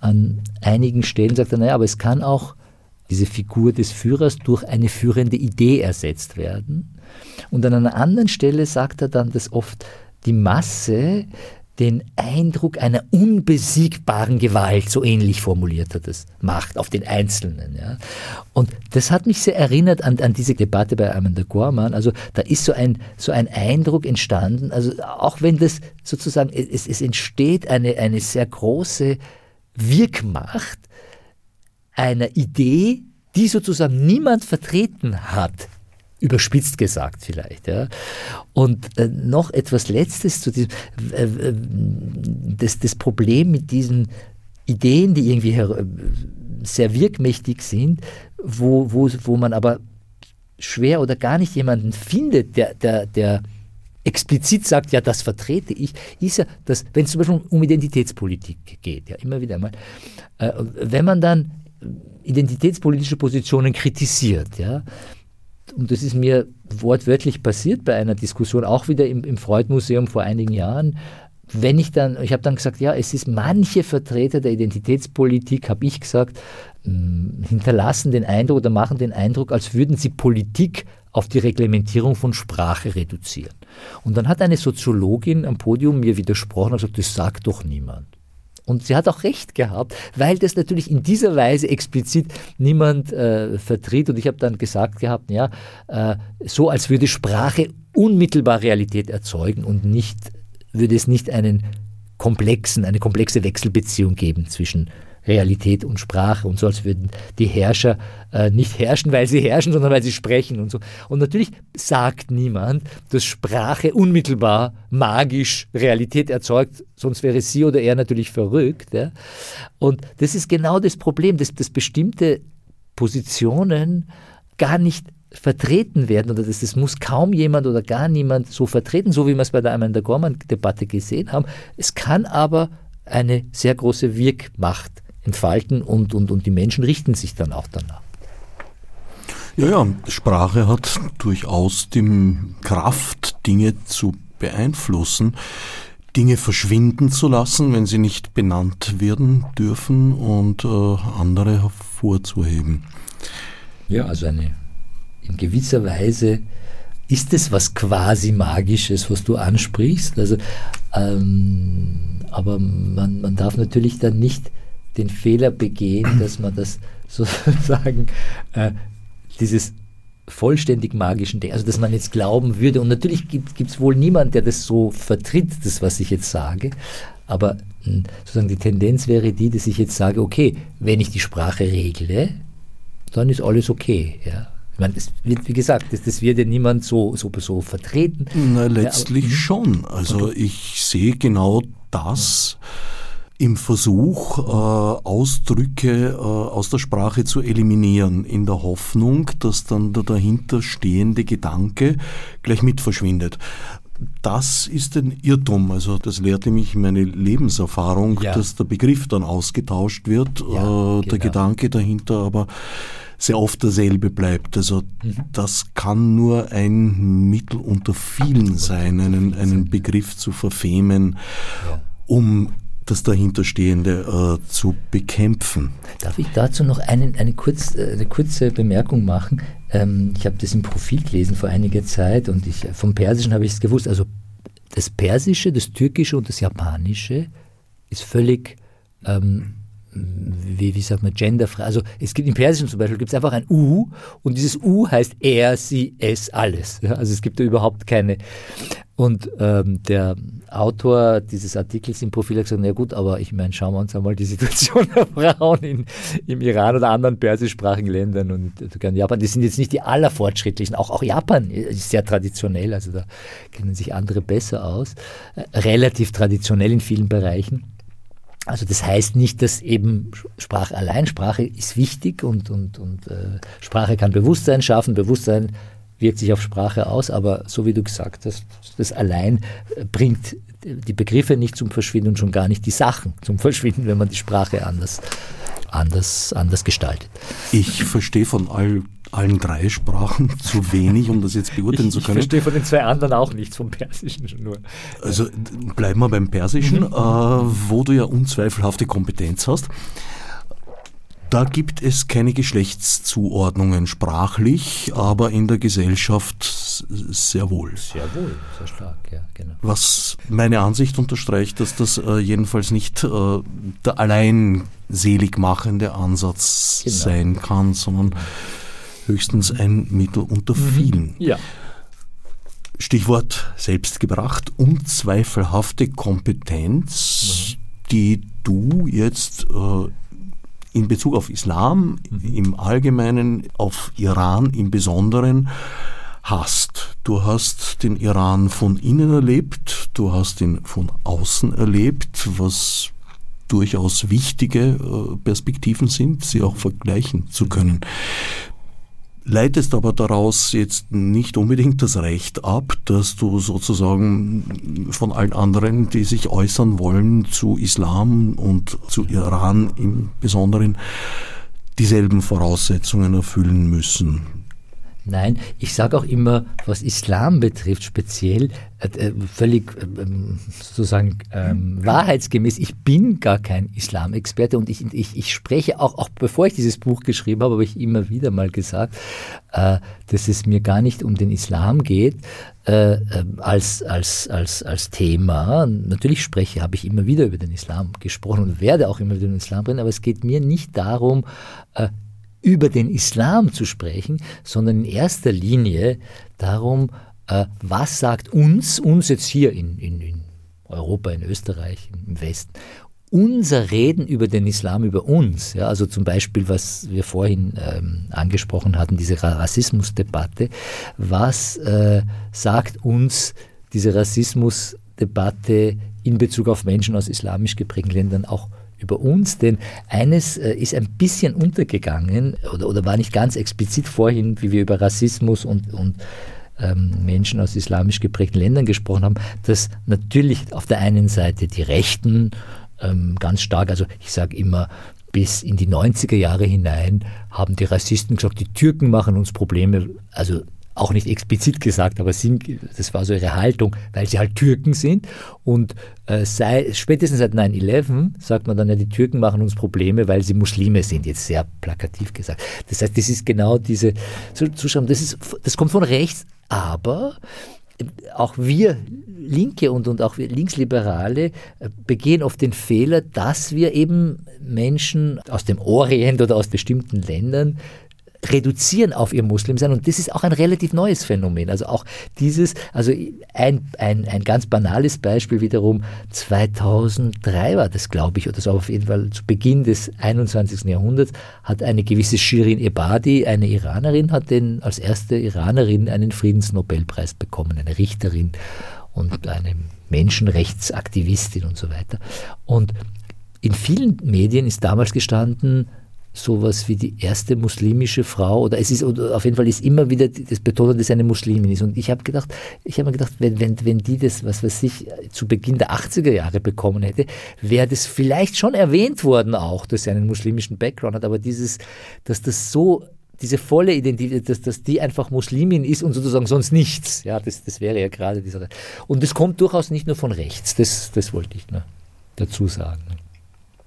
an einigen Stellen, sagt er, naja, aber es kann auch diese Figur des Führers durch eine führende Idee ersetzt werden. Und an einer anderen Stelle sagt er dann, dass oft die Masse den Eindruck einer unbesiegbaren Gewalt, so ähnlich formuliert er das, macht auf den Einzelnen. Ja. Und das hat mich sehr erinnert an, an diese Debatte bei Amanda Gorman. Also da ist so ein, so ein Eindruck entstanden, also auch wenn das sozusagen, es, es entsteht eine, eine sehr große Wirkmacht einer Idee, die sozusagen niemand vertreten hat Überspitzt gesagt vielleicht. Ja. Und äh, noch etwas Letztes zu diesem, äh, äh das, das Problem mit diesen Ideen, die irgendwie äh, sehr wirkmächtig sind, wo, wo, wo man aber schwer oder gar nicht jemanden findet, der, der, der explizit sagt, ja, das vertrete ich, ist ja, dass, wenn es zum Beispiel um Identitätspolitik geht, ja, immer wieder einmal, äh, wenn man dann identitätspolitische Positionen kritisiert, ja, und das ist mir wortwörtlich passiert bei einer Diskussion, auch wieder im, im Freud-Museum vor einigen Jahren, wenn ich dann, ich habe dann gesagt, ja, es ist manche Vertreter der Identitätspolitik, habe ich gesagt, hm, hinterlassen den Eindruck oder machen den Eindruck, als würden sie Politik auf die Reglementierung von Sprache reduzieren. Und dann hat eine Soziologin am Podium mir widersprochen und gesagt, das sagt doch niemand. Und sie hat auch recht gehabt, weil das natürlich in dieser Weise explizit niemand äh, vertritt. Und ich habe dann gesagt gehabt, ja, äh, so als würde Sprache unmittelbar Realität erzeugen und nicht, würde es nicht einen komplexen, eine komplexe Wechselbeziehung geben zwischen Realität und Sprache und so, als würden die Herrscher äh, nicht herrschen, weil sie herrschen, sondern weil sie sprechen und so. Und natürlich sagt niemand, dass Sprache unmittelbar magisch Realität erzeugt, sonst wäre sie oder er natürlich verrückt. Ja? Und das ist genau das Problem, dass, dass bestimmte Positionen gar nicht vertreten werden oder das, das muss kaum jemand oder gar niemand so vertreten, so wie wir es bei der Amanda Gorman-Debatte gesehen haben. Es kann aber eine sehr große Wirkmacht entfalten und, und, und die Menschen richten sich dann auch danach. Ja, ja, Sprache hat durchaus die Kraft, Dinge zu beeinflussen, Dinge verschwinden zu lassen, wenn sie nicht benannt werden dürfen und äh, andere hervorzuheben. Ja, also eine in gewisser Weise ist es was quasi Magisches, was du ansprichst. Also, ähm, aber man, man darf natürlich dann nicht den Fehler begehen, dass man das [LAUGHS] sozusagen, äh, dieses vollständig magischen Ding, also dass man jetzt glauben würde, und natürlich gibt es wohl niemand, der das so vertritt, das, was ich jetzt sage, aber hm, sozusagen die Tendenz wäre die, dass ich jetzt sage, okay, wenn ich die Sprache regle, dann ist alles okay. Ja. Ich meine, das wird, wie gesagt, das, das wird ja niemand so, so, so vertreten. Na, letztlich ja, aber, schon. Also ich sehe genau das. Ja im Versuch, äh, Ausdrücke äh, aus der Sprache zu eliminieren, in der Hoffnung, dass dann der dahinterstehende Gedanke gleich mit verschwindet. Das ist ein Irrtum. Also das lehrte mich meine Lebenserfahrung, ja. dass der Begriff dann ausgetauscht wird, ja, äh, genau. der Gedanke dahinter aber sehr oft derselbe bleibt. Also mhm. das kann nur ein Mittel unter vielen sein, einen, einen Begriff zu verfemen, ja. um das dahinterstehende äh, zu bekämpfen. Darf ich dazu noch einen, eine, kurz, äh, eine kurze Bemerkung machen? Ähm, ich habe das im Profil gelesen vor einiger Zeit und ich, vom Persischen habe ich es gewusst. Also das Persische, das Türkische und das Japanische ist völlig ähm, wie, wie sagt man, genderfrei. Also es gibt im Persischen zum Beispiel gibt es einfach ein U und dieses U heißt er, sie, es, alles. Ja, also es gibt da überhaupt keine. Und ähm, der Autor dieses Artikels im Profil hat gesagt, na gut, aber ich meine, schauen wir uns einmal die Situation der [LAUGHS] Frauen in, im Iran oder anderen persischsprachigen Ländern und sogar in Japan, die sind jetzt nicht die allerfortschrittlichen. Auch, auch Japan ist sehr traditionell, also da kennen sich andere besser aus. Äh, relativ traditionell in vielen Bereichen. Also das heißt nicht, dass eben Sprache allein, Sprache ist wichtig und, und, und äh, Sprache kann Bewusstsein schaffen, Bewusstsein wirkt sich auf Sprache aus, aber so wie du gesagt hast, das allein äh, bringt die Begriffe nicht zum Verschwinden und schon gar nicht die Sachen zum Verschwinden, wenn man die Sprache anders, anders, anders gestaltet. Ich verstehe von all allen drei Sprachen [LAUGHS] zu wenig, um das jetzt beurteilen ich, zu können. Ich verstehe von den zwei anderen auch nichts vom Persischen nur. Also bleiben wir beim Persischen, mhm. [LAUGHS] äh, wo du ja unzweifelhafte Kompetenz hast. Da gibt es keine Geschlechtszuordnungen sprachlich, aber in der Gesellschaft sehr wohl. Sehr wohl, sehr stark, ja, genau. Was meine Ansicht unterstreicht, dass das äh, jedenfalls nicht äh, der allein seligmachende Ansatz genau. sein kann, sondern genau höchstens ein Mittel unter mhm. vielen. Ja. Stichwort selbstgebracht, unzweifelhafte Kompetenz, mhm. die du jetzt äh, in Bezug auf Islam mhm. im Allgemeinen, auf Iran im Besonderen hast. Du hast den Iran von innen erlebt, du hast ihn von außen erlebt, was durchaus wichtige äh, Perspektiven sind, sie auch vergleichen zu können. Leitest aber daraus jetzt nicht unbedingt das Recht ab, dass du sozusagen von allen anderen, die sich äußern wollen zu Islam und zu Iran im Besonderen, dieselben Voraussetzungen erfüllen müssen. Nein, ich sage auch immer, was Islam betrifft, speziell, äh, äh völlig äh, sozusagen ähm, wahrheitsgemäß, ich bin gar kein Islamexperte und ich, ich, ich spreche auch, auch bevor ich dieses Buch geschrieben habe, habe ich immer wieder mal gesagt, äh, dass es mir gar nicht um den Islam geht äh, äh, als, als, als, als Thema. Natürlich spreche, habe ich immer wieder über den Islam gesprochen und werde auch immer wieder über den Islam reden, aber es geht mir nicht darum, über den Islam zu sprechen, sondern in erster Linie darum, äh, was sagt uns, uns jetzt hier in, in, in Europa, in Österreich, im Westen, unser Reden über den Islam, über uns, ja, also zum Beispiel, was wir vorhin ähm, angesprochen hatten, diese Rassismusdebatte, was äh, sagt uns diese Rassismusdebatte in Bezug auf Menschen aus islamisch geprägten Ländern auch über uns, denn eines äh, ist ein bisschen untergegangen oder, oder war nicht ganz explizit vorhin, wie wir über Rassismus und, und ähm, Menschen aus islamisch geprägten Ländern gesprochen haben, dass natürlich auf der einen Seite die Rechten ähm, ganz stark, also ich sage immer, bis in die 90er Jahre hinein haben die Rassisten gesagt, die Türken machen uns Probleme. Also auch nicht explizit gesagt, aber sind, das war so ihre Haltung, weil sie halt Türken sind. Und äh, sei, spätestens seit 9-11 sagt man dann, ja, die Türken machen uns Probleme, weil sie Muslime sind, jetzt sehr plakativ gesagt. Das heißt, das ist genau diese Zuschauer, das, das kommt von rechts, aber auch wir Linke und, und auch wir Linksliberale äh, begehen oft den Fehler, dass wir eben Menschen aus dem Orient oder aus bestimmten Ländern reduzieren auf ihr Muslimsein und das ist auch ein relativ neues Phänomen. Also auch dieses, also ein, ein, ein ganz banales Beispiel wiederum, 2003 war das, glaube ich, oder so auf jeden Fall zu Beginn des 21. Jahrhunderts, hat eine gewisse Shirin Ebadi, eine Iranerin, hat den als erste Iranerin einen Friedensnobelpreis bekommen, eine Richterin und eine Menschenrechtsaktivistin und so weiter. Und in vielen Medien ist damals gestanden, sowas wie die erste muslimische Frau oder es ist oder auf jeden Fall ist immer wieder das betont, dass eine Muslimin ist. Und ich habe gedacht, ich habe mir gedacht, wenn, wenn, wenn die das, was weiß ich, zu Beginn der 80er Jahre bekommen hätte, wäre das vielleicht schon erwähnt worden auch, dass sie einen muslimischen Background hat, aber dieses, dass das so diese volle Identität, dass, dass die einfach Muslimin ist und sozusagen sonst nichts. Ja, das, das wäre ja gerade dieser. Und das kommt durchaus nicht nur von rechts, das, das wollte ich nur dazu sagen.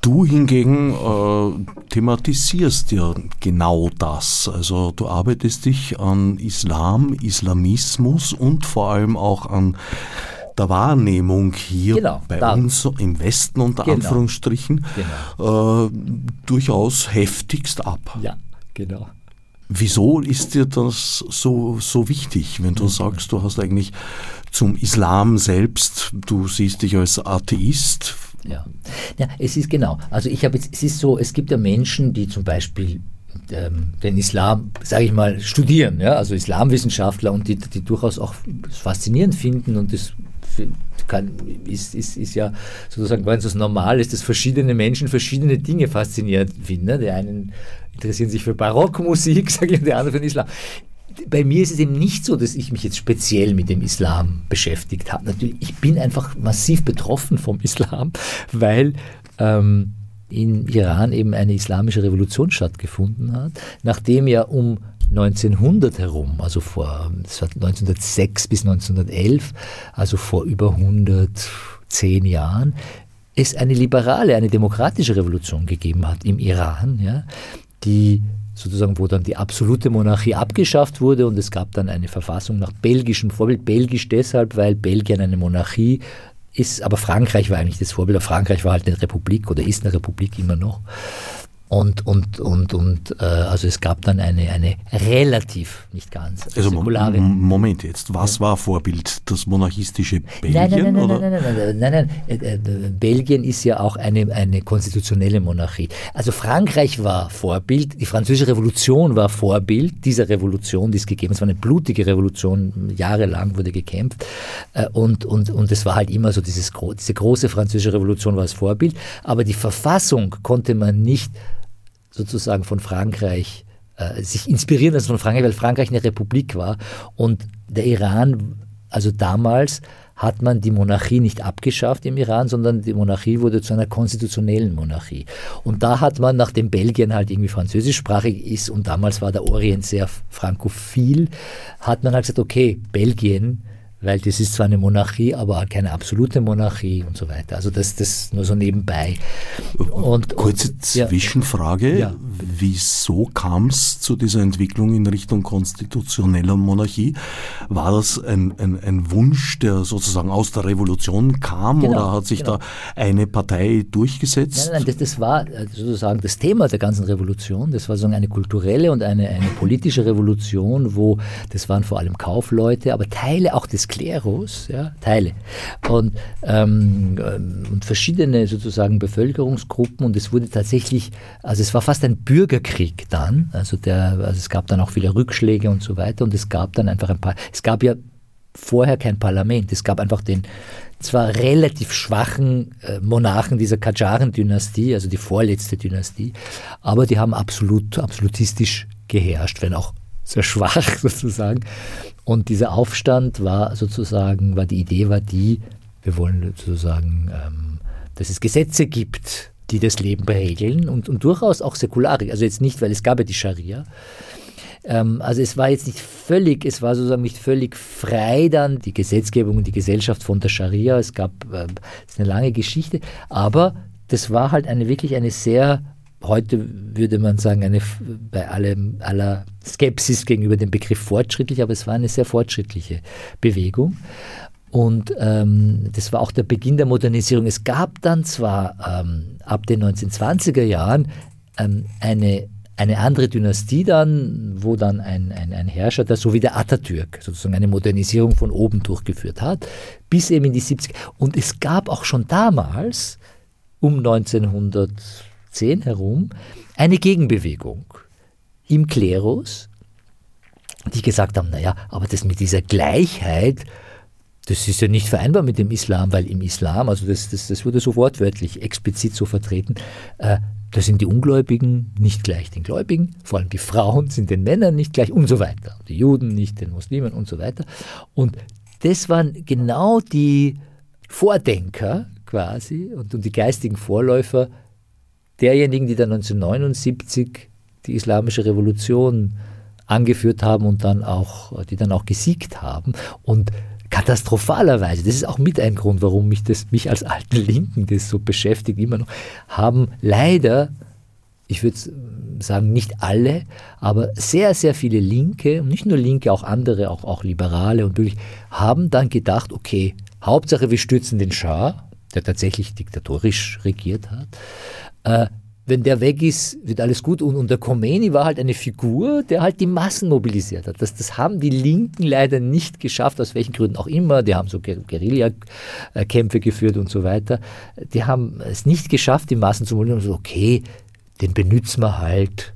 Du hingegen äh, thematisierst ja genau das. Also du arbeitest dich an Islam, Islamismus und vor allem auch an der Wahrnehmung hier genau, bei da. uns im Westen unter genau. Anführungsstrichen genau. Äh, durchaus heftigst ab. Ja, genau. Wieso ist dir das so, so wichtig, wenn du mhm. sagst, du hast eigentlich zum Islam selbst, du siehst dich als Atheist, ja. ja, es ist genau. Also ich habe jetzt, es ist so, es gibt ja Menschen, die zum Beispiel ähm, den Islam, sage ich mal, studieren, ja, also Islamwissenschaftler und die, die durchaus auch faszinierend finden und das kann, ist, ist, ist ja sozusagen ganz was Normales, dass verschiedene Menschen verschiedene Dinge faszinierend finden. Ne? Die einen interessieren sich für Barockmusik, [LAUGHS] sage ich, und die anderen für den Islam bei mir ist es eben nicht so, dass ich mich jetzt speziell mit dem Islam beschäftigt habe. Natürlich, ich bin einfach massiv betroffen vom [LAUGHS] Islam, weil ähm, in Iran eben eine islamische Revolution stattgefunden hat, nachdem ja um 1900 herum, also vor 1906 bis 1911, also vor über 110 Jahren, es eine liberale, eine demokratische Revolution gegeben hat im Iran, ja, die sozusagen, wo dann die absolute Monarchie abgeschafft wurde und es gab dann eine Verfassung nach belgischem Vorbild. Belgisch deshalb, weil Belgien eine Monarchie ist, aber Frankreich war eigentlich das Vorbild. Frankreich war halt eine Republik oder ist eine Republik immer noch. Und, und, und, und äh, also es gab dann eine, eine relativ, nicht ganz, also säkulare... Moment jetzt, was ja. war Vorbild? Das monarchistische Belgien? Nein, nein, nein, oder? nein, nein, nein, nein, nein, nein. Äh, äh, Belgien ist ja auch eine, eine konstitutionelle Monarchie. Also Frankreich war Vorbild, die französische Revolution war Vorbild dieser Revolution, die es gegeben hat. Es war eine blutige Revolution, jahrelang wurde gekämpft. Äh, und, und, und es war halt immer so, dieses, diese große französische Revolution war das Vorbild. Aber die Verfassung konnte man nicht sozusagen von Frankreich äh, sich inspirieren lassen von Frankreich, weil Frankreich eine Republik war und der Iran, also damals hat man die Monarchie nicht abgeschafft im Iran, sondern die Monarchie wurde zu einer konstitutionellen Monarchie. Und da hat man, nachdem Belgien halt irgendwie französischsprachig ist und damals war der Orient sehr frankophil, hat man halt gesagt, okay, Belgien weil das ist zwar eine Monarchie, aber keine absolute Monarchie und so weiter. Also das, das nur so nebenbei. Und, Kurze und, Zwischenfrage. Ja. Wieso kam es zu dieser Entwicklung in Richtung konstitutioneller Monarchie? War das ein, ein, ein Wunsch, der sozusagen aus der Revolution kam genau, oder hat sich genau. da eine Partei durchgesetzt? Nein, nein, das, das war sozusagen das Thema der ganzen Revolution. Das war sozusagen eine kulturelle und eine, eine politische Revolution, wo das waren vor allem Kaufleute, aber Teile auch des Klerus, ja, Teile. Und, ähm, und verschiedene sozusagen Bevölkerungsgruppen. Und es wurde tatsächlich, also es war fast ein Bürgerkrieg dann, also, der, also es gab dann auch viele Rückschläge und so weiter. Und es gab dann einfach ein paar, es gab ja vorher kein Parlament, es gab einfach den zwar relativ schwachen äh, Monarchen dieser Kajaren-Dynastie, also die vorletzte Dynastie, aber die haben absolut, absolutistisch geherrscht, wenn auch sehr schwach [LAUGHS] sozusagen. Und dieser Aufstand war sozusagen, war die Idee war die, wir wollen sozusagen, ähm, dass es Gesetze gibt, die das Leben regeln und, und durchaus auch säkular. Also jetzt nicht, weil es gab ja die Scharia. Ähm, also es war jetzt nicht völlig, es war sozusagen nicht völlig frei dann, die Gesetzgebung und die Gesellschaft von der Scharia. Es gab, äh, das ist eine lange Geschichte, aber das war halt eine wirklich eine sehr heute würde man sagen, eine, bei allem, aller Skepsis gegenüber dem Begriff fortschrittlich, aber es war eine sehr fortschrittliche Bewegung. Und ähm, das war auch der Beginn der Modernisierung. Es gab dann zwar ähm, ab den 1920er Jahren ähm, eine, eine andere Dynastie dann, wo dann ein, ein, ein Herrscher, der so wie der Atatürk sozusagen eine Modernisierung von oben durchgeführt hat, bis eben in die 70er. Und es gab auch schon damals, um 1900 10 herum eine Gegenbewegung im Klerus, die gesagt haben, naja, aber das mit dieser Gleichheit, das ist ja nicht vereinbar mit dem Islam, weil im Islam, also das, das, das wurde so wortwörtlich explizit so vertreten, äh, da sind die Ungläubigen nicht gleich den Gläubigen, vor allem die Frauen sind den Männern nicht gleich und so weiter, die Juden nicht den Muslimen und so weiter. Und das waren genau die Vordenker quasi und, und die geistigen Vorläufer derjenigen, die dann 1979 die islamische Revolution angeführt haben und dann auch, die dann auch gesiegt haben. Und katastrophalerweise, das ist auch mit ein Grund, warum mich das, mich als alten Linken das so beschäftigt, immer noch, haben leider, ich würde sagen, nicht alle, aber sehr, sehr viele Linke, und nicht nur Linke, auch andere, auch, auch Liberale und wirklich, haben dann gedacht, okay, Hauptsache wir stürzen den Schah, der tatsächlich diktatorisch regiert hat, äh, wenn der weg ist, wird alles gut. Und, und der Khomeini war halt eine Figur, der halt die Massen mobilisiert hat. Das, das haben die Linken leider nicht geschafft, aus welchen Gründen auch immer. Die haben so Guerillakämpfe geführt und so weiter. Die haben es nicht geschafft, die Massen zu mobilisieren. So, okay, den benutzen wir halt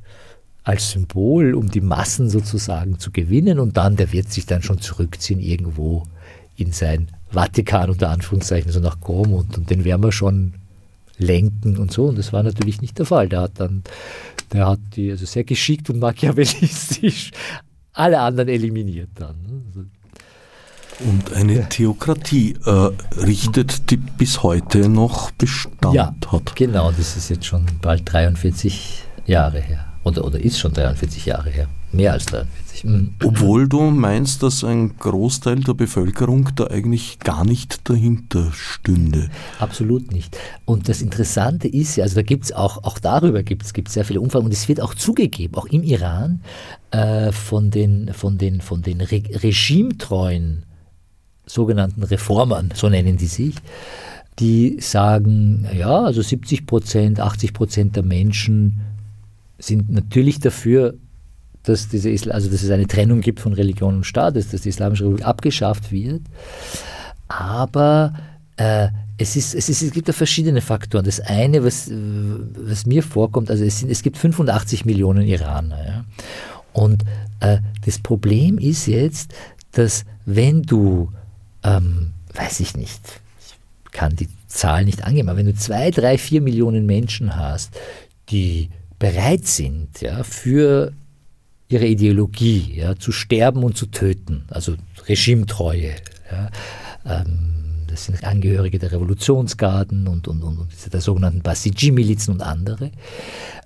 als Symbol, um die Massen sozusagen zu gewinnen. Und dann, der wird sich dann schon zurückziehen irgendwo in sein Vatikan unter Anführungszeichen, so nach Rom. Und, und den werden wir schon lenken und so. Und das war natürlich nicht der Fall. Der hat dann, der hat die also sehr geschickt und machiavellistisch [LAUGHS] alle anderen eliminiert dann. Ne? Also und eine Theokratie äh, richtet, die bis heute noch Bestand ja, hat. Genau, das ist jetzt schon bald 43 Jahre her. Oder, oder ist schon 43 Jahre her. Mehr als 43. Mhm. Obwohl du meinst, dass ein Großteil der Bevölkerung da eigentlich gar nicht dahinter stünde. Absolut nicht. Und das Interessante ist ja, also da gibt es auch, auch darüber gibt es sehr viele Umfragen und es wird auch zugegeben, auch im Iran, äh, von den, von den, von den Re regimetreuen sogenannten Reformern, so nennen die sich, die sagen, ja, also 70 Prozent, 80 Prozent der Menschen sind natürlich dafür, dass, diese Isla also dass es eine Trennung gibt von Religion und Staat, dass die Islamische Republik abgeschafft wird. Aber äh, es, ist, es, ist, es gibt da verschiedene Faktoren. Das eine, was, was mir vorkommt, also es, sind, es gibt 85 Millionen Iraner. Ja? Und äh, das Problem ist jetzt, dass wenn du, ähm, weiß ich nicht, ich kann die Zahl nicht angeben, aber wenn du zwei, drei, vier Millionen Menschen hast, die bereit sind, ja, für ihre Ideologie ja, zu sterben und zu töten, also Regimetreue. Ja, ähm, das sind Angehörige der Revolutionsgarden und, und, und, der sogenannten Basiji-Milizen und andere.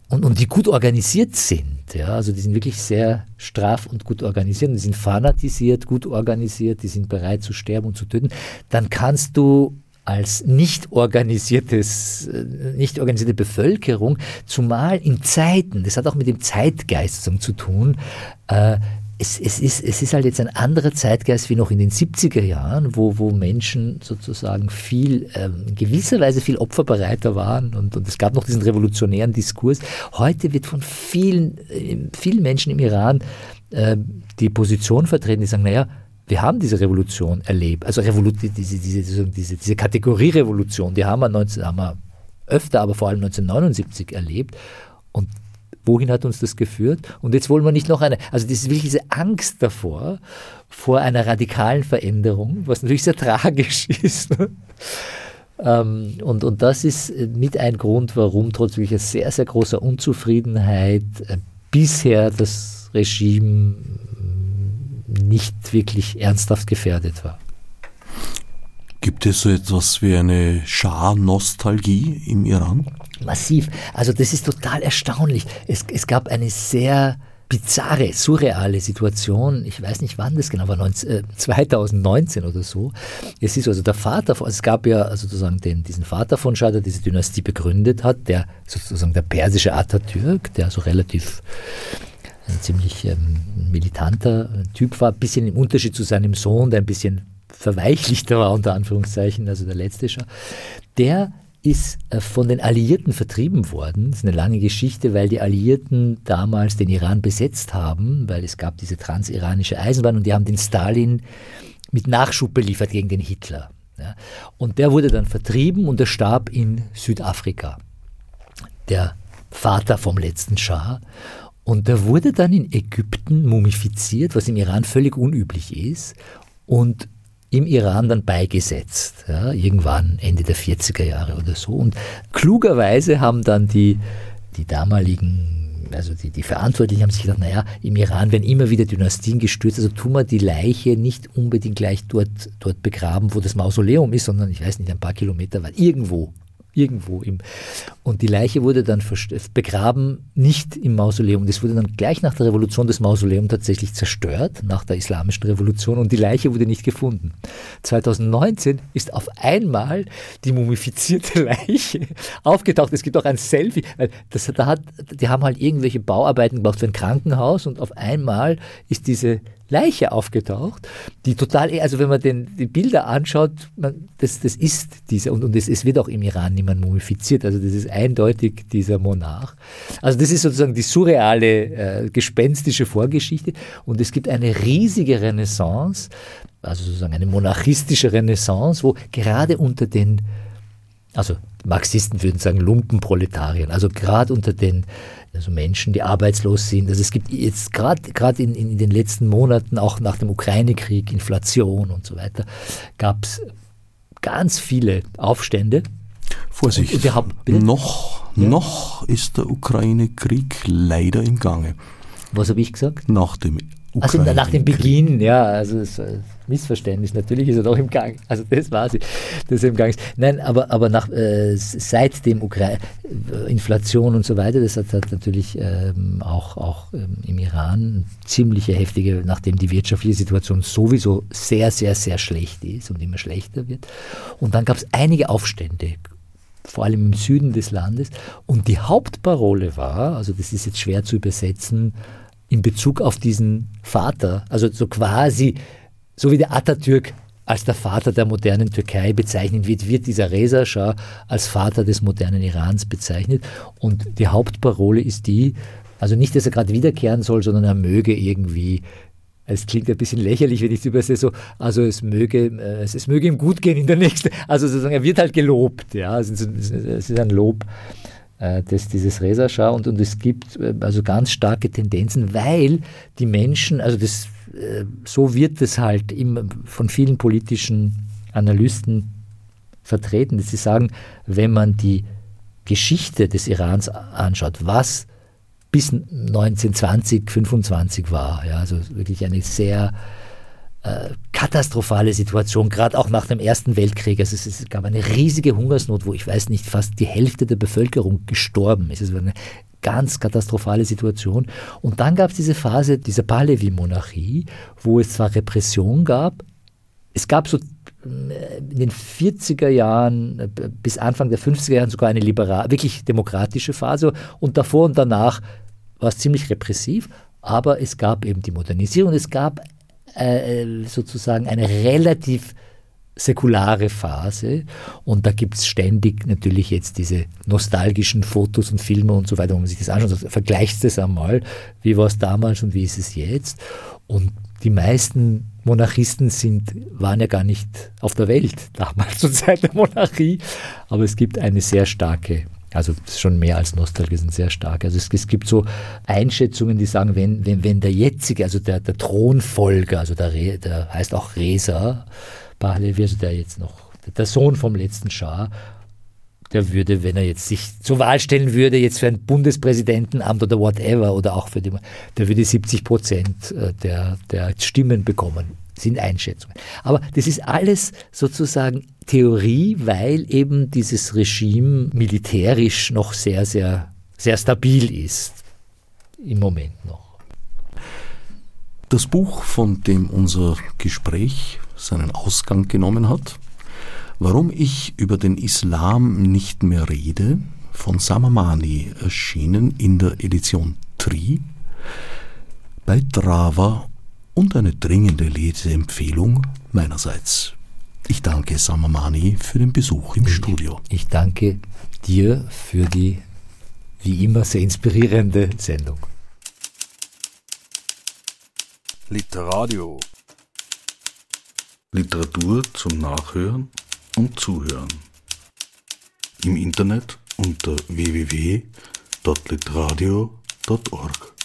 Und, und die gut organisiert sind. Ja, also die sind wirklich sehr straff und gut organisiert. Die sind fanatisiert, gut organisiert, die sind bereit zu sterben und zu töten. Dann kannst du als nicht organisiertes, äh, nicht organisierte Bevölkerung, zumal in Zeiten, das hat auch mit dem Zeitgeist zu tun, äh, es, es, ist, es ist halt jetzt ein anderer Zeitgeist wie noch in den 70er Jahren, wo, wo Menschen sozusagen viel, ähm, gewisserweise viel opferbereiter waren und, und es gab noch diesen revolutionären Diskurs. Heute wird von vielen, äh, vielen Menschen im Iran die Position vertreten, die sagen, naja, wir haben diese Revolution erlebt, also Revolu diese, diese, diese, diese Kategorierevolution, die haben wir, 19, haben wir öfter, aber vor allem 1979 erlebt. Und wohin hat uns das geführt? Und jetzt wollen wir nicht noch eine, also das ist wirklich diese Angst davor, vor einer radikalen Veränderung, was natürlich sehr [LAUGHS] tragisch ist. Ne? Ähm, und, und das ist mit ein Grund, warum trotz wirklich sehr, sehr großer Unzufriedenheit äh, bisher das Regime nicht wirklich ernsthaft gefährdet war. Gibt es so etwas wie eine Schah-Nostalgie im Iran? Massiv. Also das ist total erstaunlich. Es, es gab eine sehr bizarre, surreale Situation. Ich weiß nicht, wann das genau war, 19, äh, 2019 oder so. Es ist also der Vater, von, es gab ja also sozusagen den, diesen Vater von Shah, der diese Dynastie begründet hat, der sozusagen der persische Atatürk, der so relativ ein ziemlich ähm, militanter Typ war, ein bisschen im Unterschied zu seinem Sohn, der ein bisschen verweichlichter war, unter Anführungszeichen, also der letzte Schah, der ist äh, von den Alliierten vertrieben worden. Das ist eine lange Geschichte, weil die Alliierten damals den Iran besetzt haben, weil es gab diese transiranische Eisenbahn und die haben den Stalin mit Nachschub beliefert gegen den Hitler. Und der wurde dann vertrieben und er starb in Südafrika. Der Vater vom letzten Schah. Und der wurde dann in Ägypten mumifiziert, was im Iran völlig unüblich ist, und im Iran dann beigesetzt, ja, irgendwann Ende der 40er Jahre oder so. Und klugerweise haben dann die, die damaligen, also die, die Verantwortlichen haben sich gedacht, naja, im Iran werden immer wieder Dynastien gestürzt, also tun wir die Leiche nicht unbedingt gleich dort, dort begraben, wo das Mausoleum ist, sondern ich weiß nicht, ein paar Kilometer weit, irgendwo irgendwo im. Und die Leiche wurde dann begraben, nicht im Mausoleum. Das wurde dann gleich nach der Revolution das Mausoleum tatsächlich zerstört, nach der islamischen Revolution, und die Leiche wurde nicht gefunden. 2019 ist auf einmal die mumifizierte [LAUGHS] Leiche aufgetaucht. Es gibt auch ein Selfie. Das, da hat, die haben halt irgendwelche Bauarbeiten gemacht für ein Krankenhaus und auf einmal ist diese Leiche aufgetaucht, die total, also wenn man den, die Bilder anschaut, man, das, das ist dieser, und, und es, es wird auch im Iran niemand mumifiziert, also das ist eindeutig dieser Monarch. Also das ist sozusagen die surreale, äh, gespenstische Vorgeschichte und es gibt eine riesige Renaissance, also sozusagen eine monarchistische Renaissance, wo gerade unter den also Marxisten würden sagen Lumpenproletarien, also gerade unter den also Menschen, die arbeitslos sind. Also es gibt jetzt gerade in, in den letzten Monaten, auch nach dem Ukraine-Krieg, Inflation und so weiter, gab es ganz viele Aufstände. Vorsicht, haben, noch, ja? noch ist der Ukraine-Krieg leider im Gange. Was habe ich gesagt? Nach dem also nach dem Beginn, ja, also es, Missverständnis, natürlich ist er doch im Gang. [LAUGHS] Also das war sie, dass er im Gang ist. Nein, aber, aber nach, äh, seit dem Ukraine, äh, Inflation und so weiter, das hat, hat natürlich ähm, auch, auch ähm, im Iran ziemliche heftige, nachdem die wirtschaftliche Situation sowieso sehr, sehr, sehr schlecht ist und immer schlechter wird. Und dann gab es einige Aufstände, vor allem im Süden des Landes. Und die Hauptparole war, also das ist jetzt schwer zu übersetzen, in Bezug auf diesen Vater, also so quasi, so wie der Atatürk als der Vater der modernen Türkei bezeichnet wird, wird dieser Reza Shah als Vater des modernen Irans bezeichnet. Und die Hauptparole ist die, also nicht, dass er gerade wiederkehren soll, sondern er möge irgendwie es klingt ein bisschen lächerlich, wenn ich es übersetze, so, also es möge, äh, es, es, möge ihm gut gehen in der nächsten, also sozusagen, er wird halt gelobt, ja, es ist, es ist ein Lob äh, des, dieses Reza Shah und, und es gibt äh, also ganz starke Tendenzen, weil die Menschen, also das, äh, so wird es halt im, von vielen politischen Analysten vertreten, dass sie sagen, wenn man die Geschichte des Irans anschaut, was bis 1920, 25 war. Ja, also wirklich eine sehr äh, katastrophale Situation, gerade auch nach dem Ersten Weltkrieg. Also es, es, gab eine riesige Hungersnot, wo ich weiß nicht, fast die Hälfte der Bevölkerung gestorben ist. Es war eine ganz katastrophale Situation. Und dann gab es diese Phase dieser Pahlavi-Monarchie, wo es zwar Repression gab, es gab so äh, in den 40er Jahren äh, bis Anfang der 50er Jahren sogar eine liberal, wirklich demokratische Phase und davor und danach war es ziemlich repressiv, aber es gab eben die Modernisierung, es gab äh, sozusagen eine relativ säkulare Phase. Und da gibt es ständig natürlich jetzt diese nostalgischen Fotos und Filme und so weiter, wo man sich das anschaut, also vergleicht es einmal, wie war es damals und wie ist es jetzt? Und die meisten Monarchisten sind, waren ja gar nicht auf der Welt [LAUGHS] damals zur Zeit der Monarchie, aber es gibt eine sehr starke, also schon mehr als Nostalgie sind sehr stark. Also es, es, gibt so Einschätzungen, die sagen, wenn, wenn, wenn der jetzige, also der, der Thronfolger, also der, der heißt auch Reza Pahlavi, also der jetzt noch, der Sohn vom letzten Schah, der würde, wenn er jetzt sich zur Wahl stellen würde, jetzt für ein Bundespräsidentenamt oder whatever, oder auch für die, der würde 70 Prozent äh, der, der Stimmen bekommen. Sind Einschätzungen. Aber das ist alles sozusagen Theorie, weil eben dieses Regime militärisch noch sehr, sehr, sehr stabil ist. Im Moment noch. Das Buch, von dem unser Gespräch seinen Ausgang genommen hat, Warum ich über den Islam nicht mehr rede, von Samamani erschienen in der Edition Tri, bei Drava und eine dringende Leseempfehlung meinerseits. Ich danke Samamani für den Besuch im Studio. Ich danke dir für die wie immer sehr inspirierende Sendung. Literadio. Literatur zum Nachhören und Zuhören. Im Internet unter www.litradio.org.